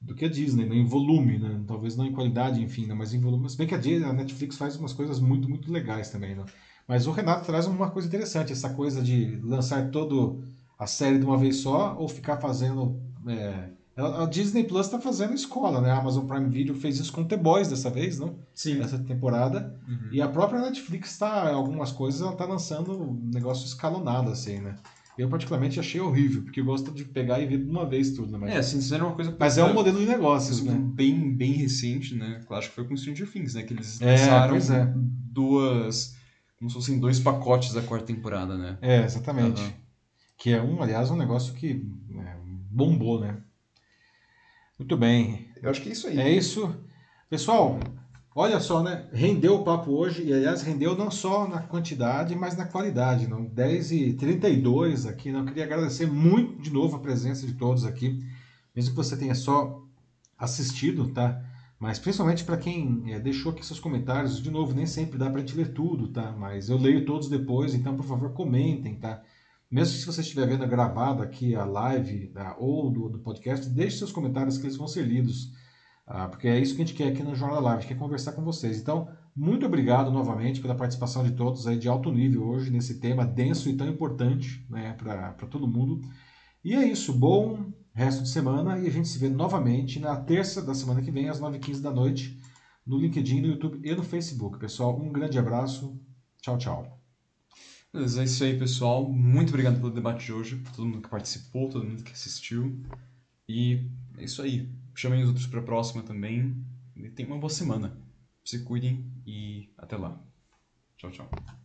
do que a Disney, né? Em volume, né? Talvez não em qualidade, enfim, né? mas em volume. Se bem que a, Disney, a Netflix faz umas coisas muito, muito legais também, né? Mas o Renato traz uma coisa interessante, essa coisa de lançar todo a série de uma vez só ou ficar fazendo. é, a Disney Plus está fazendo escola, né? A Amazon Prime Video fez isso com The Boys dessa vez, não? Sim. Essa temporada. Uhum. E a própria Netflix tá, algumas coisas, ela tá lançando um negócio escalonado, assim, né? Eu particularmente achei horrível, porque eu gosto de pegar e ver de uma vez tudo, né? Mas, É, assim, era uma coisa... mas é um modelo de negócios, né? bem, bem recente, né? Acho que foi com Stranger Things, né? Que eles É, lançaram pois é. duas... Como se fossem dois pacotes da quarta temporada, né? É, exatamente. Aham. Que é um, aliás, um negócio que é, bombou, né? Muito bem. Eu acho que é isso aí. É isso. Pessoal, Olha só, né? Rendeu o papo hoje, e aliás, rendeu não só na quantidade, mas na qualidade. Não? 10 e 32 aqui. Não? Eu queria agradecer muito de novo a presença de todos aqui, mesmo que você tenha só assistido, tá? Mas principalmente para quem é, deixou aqui seus comentários, de novo, nem sempre dá para a gente ler tudo, tá? Mas eu leio todos depois, então por favor comentem, tá? Mesmo se você estiver vendo gravado aqui a live tá? ou do, do podcast, deixe seus comentários que eles vão ser lidos. Ah, porque é isso que a gente quer aqui no Jornal Live, a gente quer conversar com vocês. Então, muito obrigado novamente pela participação de todos aí de alto nível hoje nesse tema denso e tão importante né, para todo mundo. E é isso, bom resto de semana e a gente se vê novamente na terça da semana que vem, às 9h15 da noite, no LinkedIn, no YouTube e no Facebook. Pessoal, um grande abraço. Tchau, tchau. Mas é isso aí, pessoal. Muito obrigado pelo debate de hoje, todo mundo que participou, todo mundo que assistiu. E é isso aí. Chamem os outros para a próxima também. E tenham uma boa semana. Se cuidem e até lá. Tchau, tchau.